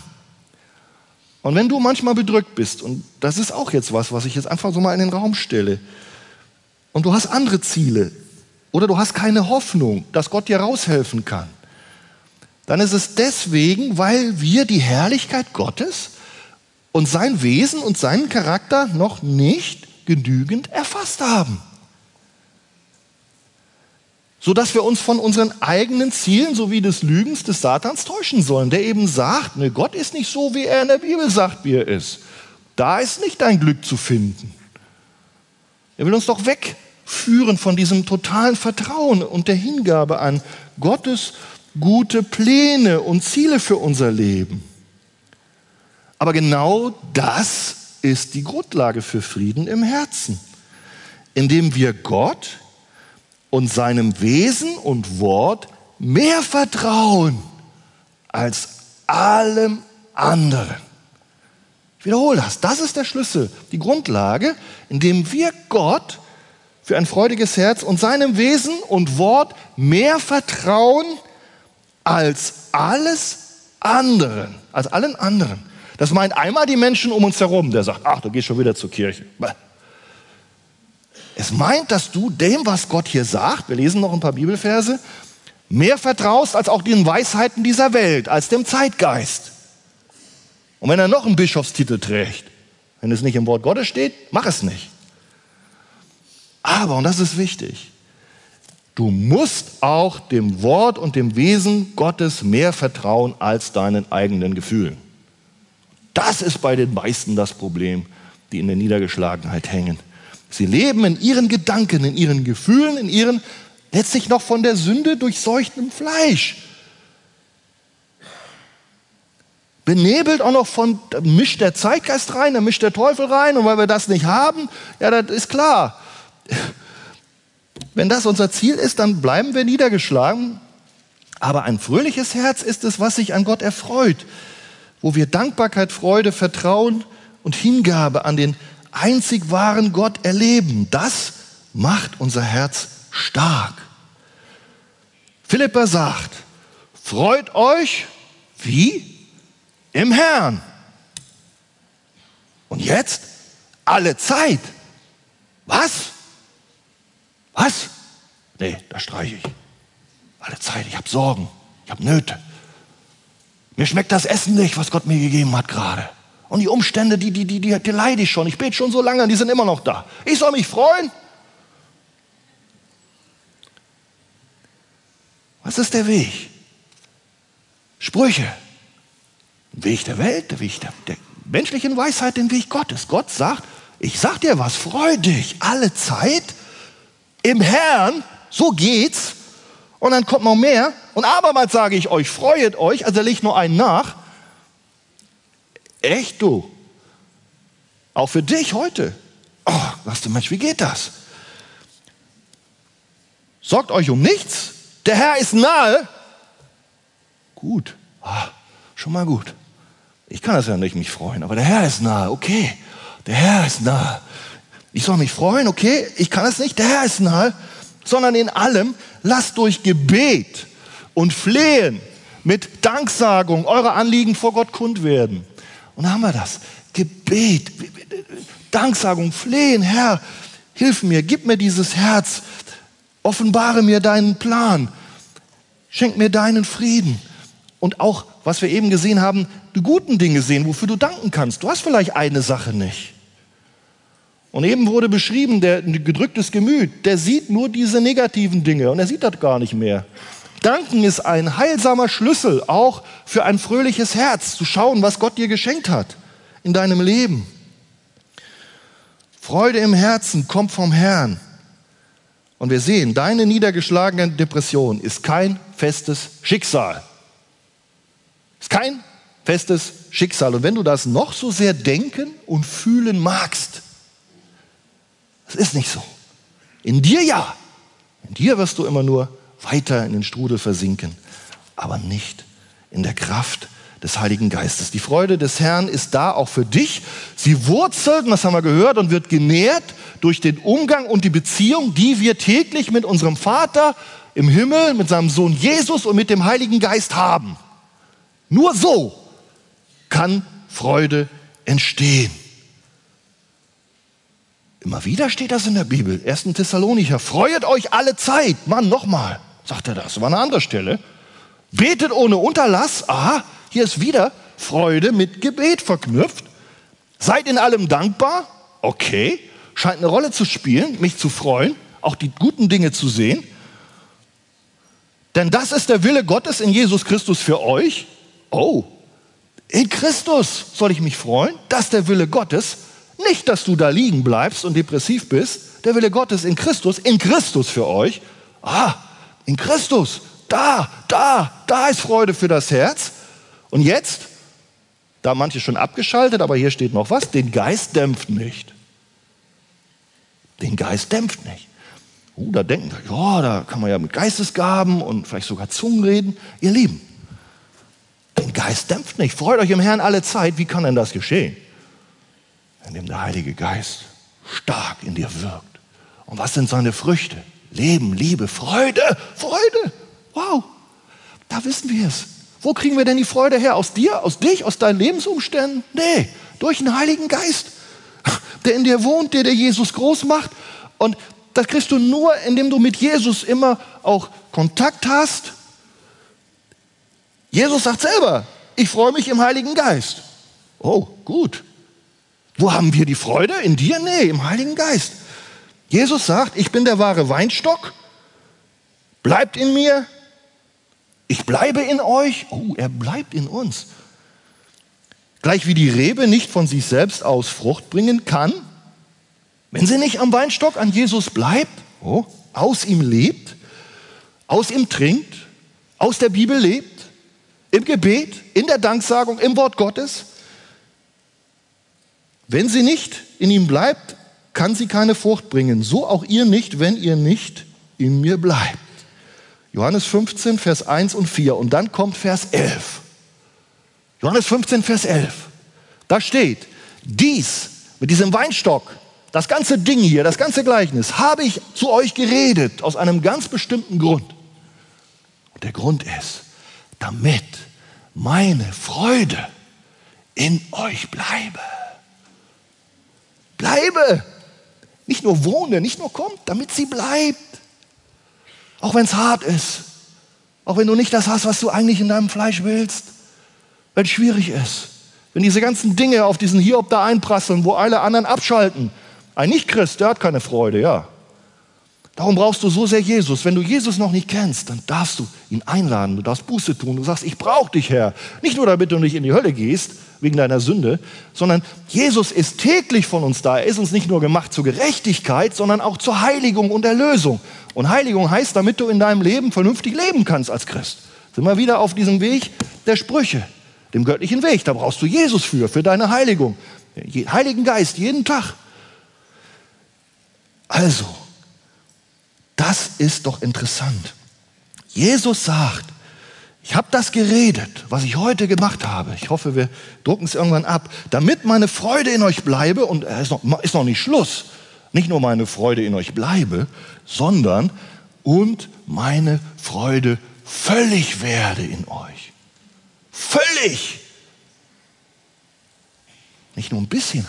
Und wenn du manchmal bedrückt bist, und das ist auch jetzt was, was ich jetzt einfach so mal in den Raum stelle, und du hast andere Ziele oder du hast keine Hoffnung, dass Gott dir raushelfen kann, dann ist es deswegen, weil wir die Herrlichkeit Gottes und sein Wesen und seinen Charakter noch nicht genügend erfasst haben. Sodass wir uns von unseren eigenen Zielen sowie des Lügens des Satans täuschen sollen, der eben sagt, ne, Gott ist nicht so, wie er in der Bibel sagt, wie er ist. Da ist nicht dein Glück zu finden. Er will uns doch wegführen von diesem totalen Vertrauen und der Hingabe an Gottes gute Pläne und Ziele für unser Leben. Aber genau das ist die Grundlage für Frieden im Herzen, indem wir Gott und seinem Wesen und Wort mehr vertrauen als allem anderen. Ich wiederhole das. Das ist der Schlüssel, die Grundlage, indem wir Gott für ein freudiges Herz und seinem Wesen und Wort mehr vertrauen als alles anderen, als allen anderen. Das meint einmal die Menschen um uns herum, der sagt, ach, du gehst schon wieder zur Kirche. Es meint, dass du dem, was Gott hier sagt, wir lesen noch ein paar Bibelverse, mehr vertraust als auch den Weisheiten dieser Welt, als dem Zeitgeist. Und wenn er noch einen Bischofstitel trägt, wenn es nicht im Wort Gottes steht, mach es nicht. Aber, und das ist wichtig, du musst auch dem Wort und dem Wesen Gottes mehr vertrauen als deinen eigenen Gefühlen. Das ist bei den meisten das Problem, die in der Niedergeschlagenheit hängen. Sie leben in ihren Gedanken, in ihren Gefühlen, in ihren letztlich noch von der Sünde durchseuchten Fleisch benebelt auch noch von, da mischt der Zeitgeist rein, da mischt der Teufel rein und weil wir das nicht haben, ja, das ist klar. Wenn das unser Ziel ist, dann bleiben wir niedergeschlagen. Aber ein fröhliches Herz ist es, was sich an Gott erfreut, wo wir Dankbarkeit, Freude, Vertrauen und Hingabe an den einzig wahren Gott erleben. Das macht unser Herz stark. Philippa sagt, freut euch, wie? im Herrn. Und jetzt alle Zeit. Was? Was? Nee, da streiche ich. Alle Zeit, ich habe Sorgen, ich habe Nöte. Mir schmeckt das Essen nicht, was Gott mir gegeben hat gerade. Und die Umstände, die, die, die, die, die leide ich schon. Ich bete schon so lange, die sind immer noch da. Ich soll mich freuen. Was ist der Weg? Sprüche Weg der Welt, der Weg der, der menschlichen Weisheit, den Weg Gottes. Gott sagt, ich sag dir was, freu dich alle Zeit im Herrn, so geht's. Und dann kommt noch mehr. Und abermals sage ich euch, freuet euch, also legt nur einen nach. Echt du? Auch für dich heute. Oh, was du Mensch, wie geht das? Sorgt euch um nichts. Der Herr ist nahe. Gut. Ah, schon mal gut. Ich kann das ja nicht mich freuen, aber der Herr ist nahe, okay. Der Herr ist nahe. Ich soll mich freuen, okay. Ich kann es nicht, der Herr ist nahe. Sondern in allem lasst durch Gebet und Flehen mit Danksagung eure Anliegen vor Gott kund werden. Und da haben wir das. Gebet, Danksagung, Flehen, Herr, hilf mir, gib mir dieses Herz, offenbare mir deinen Plan, schenk mir deinen Frieden. Und auch, was wir eben gesehen haben, die guten Dinge sehen, wofür du danken kannst. Du hast vielleicht eine Sache nicht. Und eben wurde beschrieben, der gedrücktes Gemüt, der sieht nur diese negativen Dinge und er sieht das gar nicht mehr. Danken ist ein heilsamer Schlüssel, auch für ein fröhliches Herz, zu schauen, was Gott dir geschenkt hat in deinem Leben. Freude im Herzen kommt vom Herrn. Und wir sehen, deine niedergeschlagene Depression ist kein festes Schicksal. Ist kein festes Schicksal. Und wenn du das noch so sehr denken und fühlen magst, das ist nicht so. In dir ja. In dir wirst du immer nur weiter in den Strudel versinken, aber nicht in der Kraft des Heiligen Geistes. Die Freude des Herrn ist da auch für dich. Sie wurzelt, das haben wir gehört, und wird genährt durch den Umgang und die Beziehung, die wir täglich mit unserem Vater im Himmel, mit seinem Sohn Jesus und mit dem Heiligen Geist haben. Nur so kann Freude entstehen. Immer wieder steht das in der Bibel. 1. Thessalonicher, freuet euch alle Zeit. Mann, nochmal, sagt er das. War eine andere Stelle. Betet ohne Unterlass. Aha, hier ist wieder Freude mit Gebet verknüpft. Seid in allem dankbar. Okay. scheint eine Rolle zu spielen, mich zu freuen, auch die guten Dinge zu sehen. Denn das ist der Wille Gottes in Jesus Christus für euch. Oh, in Christus soll ich mich freuen. Das ist der Wille Gottes. Nicht, dass du da liegen bleibst und depressiv bist. Der Wille Gottes in Christus, in Christus für euch. Ah, in Christus. Da, da, da ist Freude für das Herz. Und jetzt, da manche schon abgeschaltet, aber hier steht noch was, den Geist dämpft nicht. Den Geist dämpft nicht. Uh, da denken, ja, da kann man ja mit Geistesgaben und vielleicht sogar Zungen reden. Ihr Lieben, den Geist dämpft nicht. Freut euch im Herrn alle Zeit. Wie kann denn das geschehen? Indem der Heilige Geist stark in dir wirkt. Und was sind seine Früchte? Leben, Liebe, Freude, Freude. Wow, da wissen wir es. Wo kriegen wir denn die Freude her? Aus dir, aus dich, aus deinen Lebensumständen? Nee, durch den Heiligen Geist, der in dir wohnt, der der Jesus groß macht. Und das kriegst du nur, indem du mit Jesus immer auch Kontakt hast. Jesus sagt selber, ich freue mich im Heiligen Geist. Oh, gut. Wo haben wir die Freude? In dir? Nee, im Heiligen Geist. Jesus sagt, ich bin der wahre Weinstock, bleibt in mir, ich bleibe in euch. Oh, er bleibt in uns. Gleich wie die Rebe nicht von sich selbst aus Frucht bringen kann, wenn sie nicht am Weinstock an Jesus bleibt, oh, aus ihm lebt, aus ihm trinkt, aus der Bibel lebt, im Gebet, in der Danksagung, im Wort Gottes, wenn sie nicht in ihm bleibt, kann sie keine Frucht bringen. So auch ihr nicht, wenn ihr nicht in mir bleibt. Johannes 15, Vers 1 und 4. Und dann kommt Vers 11. Johannes 15, Vers 11. Da steht, dies mit diesem Weinstock das ganze Ding hier, das ganze Gleichnis, habe ich zu euch geredet aus einem ganz bestimmten Grund. Und der Grund ist, damit meine Freude in euch bleibe. Bleibe. Nicht nur wohne, nicht nur kommt, damit sie bleibt. Auch wenn es hart ist. Auch wenn du nicht das hast, was du eigentlich in deinem Fleisch willst. Wenn es schwierig ist. Wenn diese ganzen Dinge auf diesen Hiob da einprasseln, wo alle anderen abschalten ein Nicht-Christ, der hat keine Freude, ja. Darum brauchst du so sehr Jesus. Wenn du Jesus noch nicht kennst, dann darfst du ihn einladen, du darfst Buße tun. Du sagst, ich brauche dich, Herr. Nicht nur, damit du nicht in die Hölle gehst, wegen deiner Sünde, sondern Jesus ist täglich von uns da. Er ist uns nicht nur gemacht zur Gerechtigkeit, sondern auch zur Heiligung und Erlösung. Und Heiligung heißt, damit du in deinem Leben vernünftig leben kannst als Christ. Sind wir wieder auf diesem Weg der Sprüche, dem göttlichen Weg. Da brauchst du Jesus für, für deine Heiligung. Heiligen Geist jeden Tag. Also, das ist doch interessant. Jesus sagt, ich habe das geredet, was ich heute gemacht habe. Ich hoffe, wir drucken es irgendwann ab, damit meine Freude in euch bleibe. Und es ist noch, ist noch nicht Schluss. Nicht nur meine Freude in euch bleibe, sondern und meine Freude völlig werde in euch. Völlig. Nicht nur ein bisschen.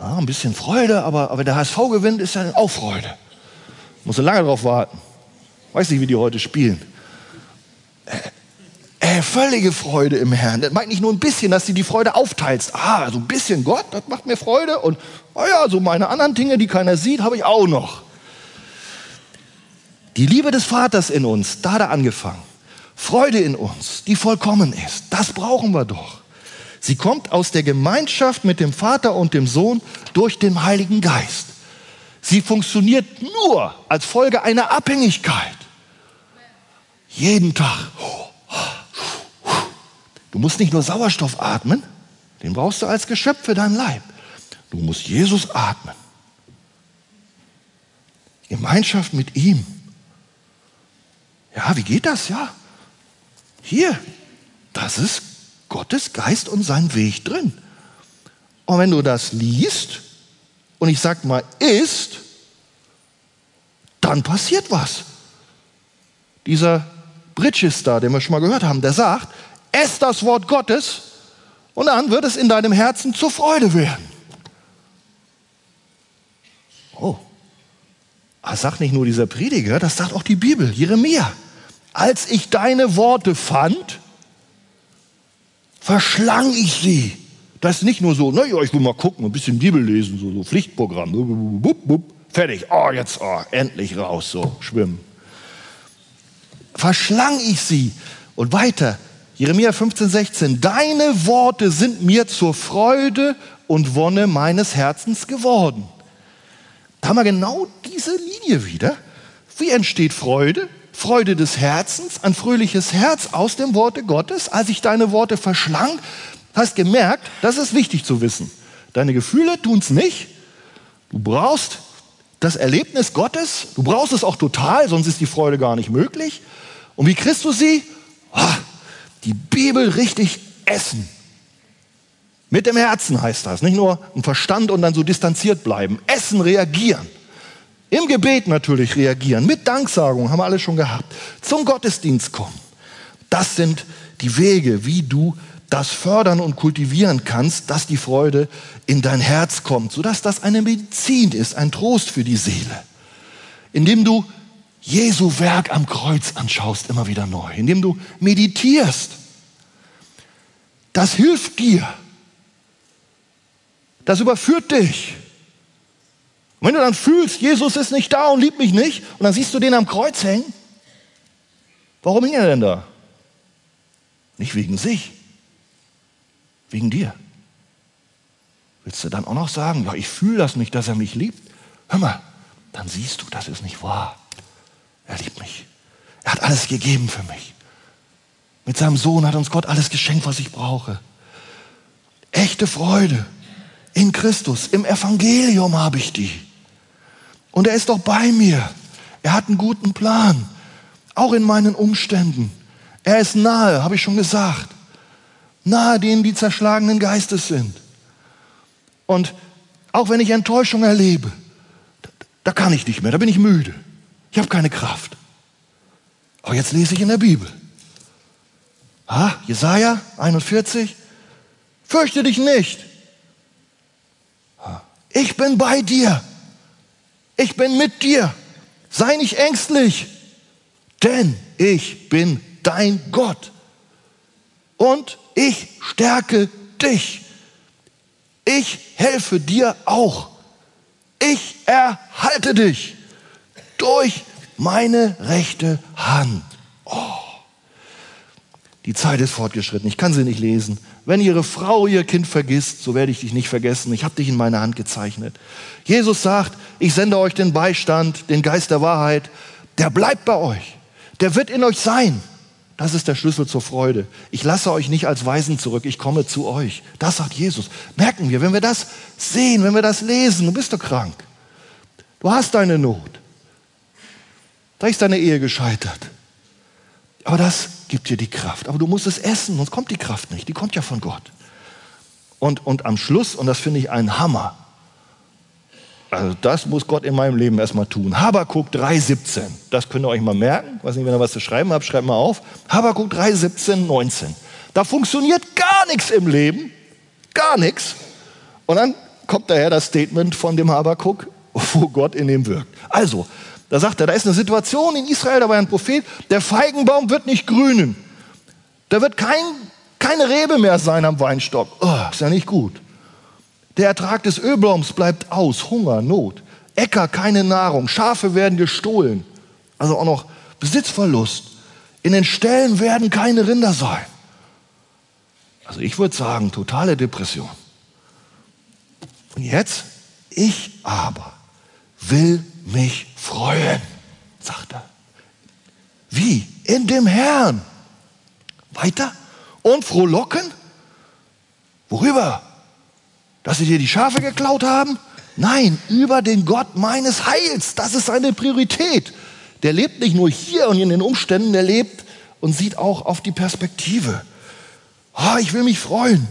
Ja, ein bisschen Freude, aber, aber der HSV gewinnt, ist ja auch Freude. Muss lange darauf warten. Weiß nicht, wie die heute spielen. Äh, völlige Freude im Herrn. Das meint nicht nur ein bisschen, dass du die Freude aufteilst. Ah, so ein bisschen Gott, das macht mir Freude. Und oh ja, so meine anderen Dinge, die keiner sieht, habe ich auch noch. Die Liebe des Vaters in uns, da hat er angefangen. Freude in uns, die vollkommen ist. Das brauchen wir doch. Sie kommt aus der Gemeinschaft mit dem Vater und dem Sohn durch den Heiligen Geist. Sie funktioniert nur als Folge einer Abhängigkeit. Jeden Tag. Du musst nicht nur Sauerstoff atmen, den brauchst du als Geschöpf für deinen Leib. Du musst Jesus atmen. Gemeinschaft mit ihm. Ja, wie geht das? Ja, hier, das ist Gottes Geist und sein Weg drin. Und wenn du das liest und ich sag mal ist, dann passiert was. Dieser Bridges da, den wir schon mal gehört haben, der sagt, ess das Wort Gottes und dann wird es in deinem Herzen zur Freude werden. Oh, das sagt nicht nur dieser Prediger, das sagt auch die Bibel, Jeremia. Als ich deine Worte fand, verschlang ich sie Das ist nicht nur so, naja, ich will mal gucken, ein bisschen Bibel lesen, so, so Pflichtprogramm. Bup, bup, fertig. Oh, jetzt, oh, endlich raus, so, schwimmen. Verschlang ich sie. Und weiter, Jeremia 15, 16. Deine Worte sind mir zur Freude und Wonne meines Herzens geworden. Da haben wir genau diese Linie wieder. Wie entsteht Freude? Freude des Herzens, ein fröhliches Herz aus dem Worte Gottes. Als ich deine Worte verschlang, hast gemerkt, das ist wichtig zu wissen. Deine Gefühle tun es nicht. Du brauchst das Erlebnis Gottes. Du brauchst es auch total, sonst ist die Freude gar nicht möglich. Und wie kriegst du sie? Oh, die Bibel richtig essen. Mit dem Herzen heißt das, nicht nur im Verstand und dann so distanziert bleiben. Essen, reagieren. Im Gebet natürlich reagieren, mit Danksagung, haben wir alle schon gehabt. Zum Gottesdienst kommen. Das sind die Wege, wie du das fördern und kultivieren kannst, dass die Freude in dein Herz kommt, sodass das eine Medizin ist, ein Trost für die Seele. Indem du Jesu Werk am Kreuz anschaust, immer wieder neu, indem du meditierst. Das hilft dir. Das überführt dich. Und wenn du dann fühlst, Jesus ist nicht da und liebt mich nicht, und dann siehst du den am Kreuz hängen, warum hing er denn da? Nicht wegen sich, wegen dir. Willst du dann auch noch sagen, ja, ich fühle das nicht, dass er mich liebt? Hör mal, dann siehst du, das ist nicht wahr. Er liebt mich. Er hat alles gegeben für mich. Mit seinem Sohn hat uns Gott alles geschenkt, was ich brauche. Echte Freude in Christus, im Evangelium habe ich die. Und er ist doch bei mir. Er hat einen guten Plan, auch in meinen Umständen. Er ist nahe, habe ich schon gesagt. Nahe denen, die zerschlagenen Geistes sind. Und auch wenn ich Enttäuschung erlebe, da kann ich nicht mehr, da bin ich müde. Ich habe keine Kraft. Aber jetzt lese ich in der Bibel. Ah, Jesaja 41. Fürchte dich nicht. Ich bin bei dir. Ich bin mit dir. Sei nicht ängstlich, denn ich bin dein Gott. Und ich stärke dich. Ich helfe dir auch. Ich erhalte dich durch meine rechte Hand. Oh. Die Zeit ist fortgeschritten, ich kann sie nicht lesen. Wenn ihre Frau ihr Kind vergisst, so werde ich dich nicht vergessen. Ich habe dich in meine Hand gezeichnet. Jesus sagt, ich sende euch den Beistand, den Geist der Wahrheit. Der bleibt bei euch. Der wird in euch sein. Das ist der Schlüssel zur Freude. Ich lasse euch nicht als Weisen zurück, ich komme zu euch. Das sagt Jesus. Merken wir, wenn wir das sehen, wenn wir das lesen, du bist du krank. Du hast deine Not. Da ist deine Ehe gescheitert. Aber das gibt dir die Kraft. Aber du musst es essen, sonst kommt die Kraft nicht. Die kommt ja von Gott. Und, und am Schluss, und das finde ich ein Hammer, also das muss Gott in meinem Leben erstmal tun. Habakuk 3,17. Das könnt ihr euch mal merken. weiß nicht, wenn ihr was zu schreiben habt, schreibt mal auf. Habakuk 3,17, 19. Da funktioniert gar nichts im Leben. Gar nichts. Und dann kommt daher das Statement von dem Habakuk, wo Gott in ihm wirkt. Also, da sagt er, da ist eine Situation in Israel, da war ein Prophet, der Feigenbaum wird nicht grünen. Da wird kein, keine Rebe mehr sein am Weinstock. Oh, ist ja nicht gut. Der Ertrag des Ölbaums bleibt aus, Hunger, Not. Äcker, keine Nahrung, Schafe werden gestohlen. Also auch noch Besitzverlust. In den Ställen werden keine Rinder sein. Also ich würde sagen, totale Depression. Und jetzt, ich aber will mich freuen, sagt er. Wie? In dem Herrn. Weiter. Und frohlocken? Worüber? Dass sie dir die Schafe geklaut haben? Nein, über den Gott meines Heils. Das ist seine Priorität. Der lebt nicht nur hier und in den Umständen, der lebt und sieht auch auf die Perspektive. Oh, ich will mich freuen.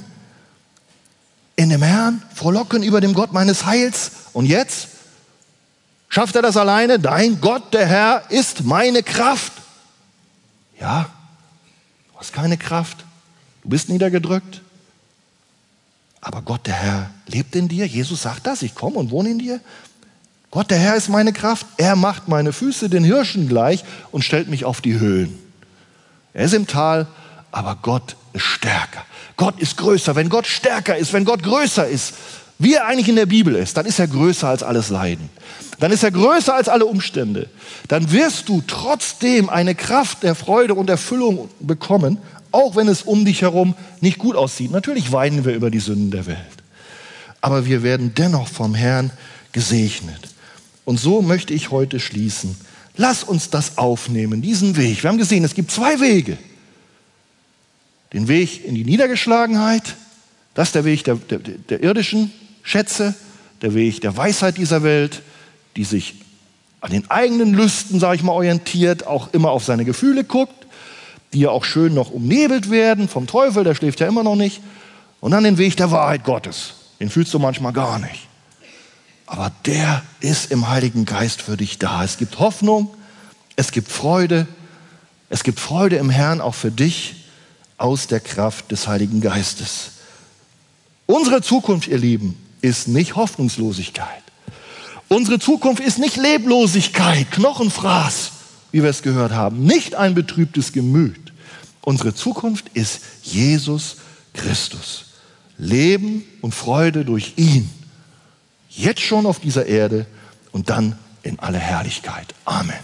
In dem Herrn, frohlocken über dem Gott meines Heils. Und jetzt Schafft er das alleine? Dein Gott, der Herr, ist meine Kraft. Ja, du hast keine Kraft. Du bist niedergedrückt. Aber Gott, der Herr, lebt in dir. Jesus sagt das, ich komme und wohne in dir. Gott, der Herr, ist meine Kraft. Er macht meine Füße den Hirschen gleich und stellt mich auf die Höhen. Er ist im Tal, aber Gott ist stärker. Gott ist größer. Wenn Gott stärker ist, wenn Gott größer ist, wie er eigentlich in der Bibel ist, dann ist er größer als alles Leiden. Dann ist er größer als alle Umstände. Dann wirst du trotzdem eine Kraft der Freude und Erfüllung bekommen, auch wenn es um dich herum nicht gut aussieht. Natürlich weinen wir über die Sünden der Welt. Aber wir werden dennoch vom Herrn gesegnet. Und so möchte ich heute schließen. Lass uns das aufnehmen, diesen Weg. Wir haben gesehen, es gibt zwei Wege. Den Weg in die Niedergeschlagenheit, das ist der Weg der, der, der irdischen Schätze, der Weg der Weisheit dieser Welt, die sich an den eigenen Lüsten, sage ich mal, orientiert, auch immer auf seine Gefühle guckt, die ja auch schön noch umnebelt werden vom Teufel, der schläft ja immer noch nicht. Und dann den Weg der Wahrheit Gottes, den fühlst du manchmal gar nicht. Aber der ist im Heiligen Geist für dich da. Es gibt Hoffnung, es gibt Freude, es gibt Freude im Herrn auch für dich aus der Kraft des Heiligen Geistes. Unsere Zukunft, ihr Lieben, ist nicht Hoffnungslosigkeit. Unsere Zukunft ist nicht Leblosigkeit, Knochenfraß, wie wir es gehört haben, nicht ein betrübtes Gemüt. Unsere Zukunft ist Jesus Christus. Leben und Freude durch ihn. Jetzt schon auf dieser Erde und dann in aller Herrlichkeit. Amen.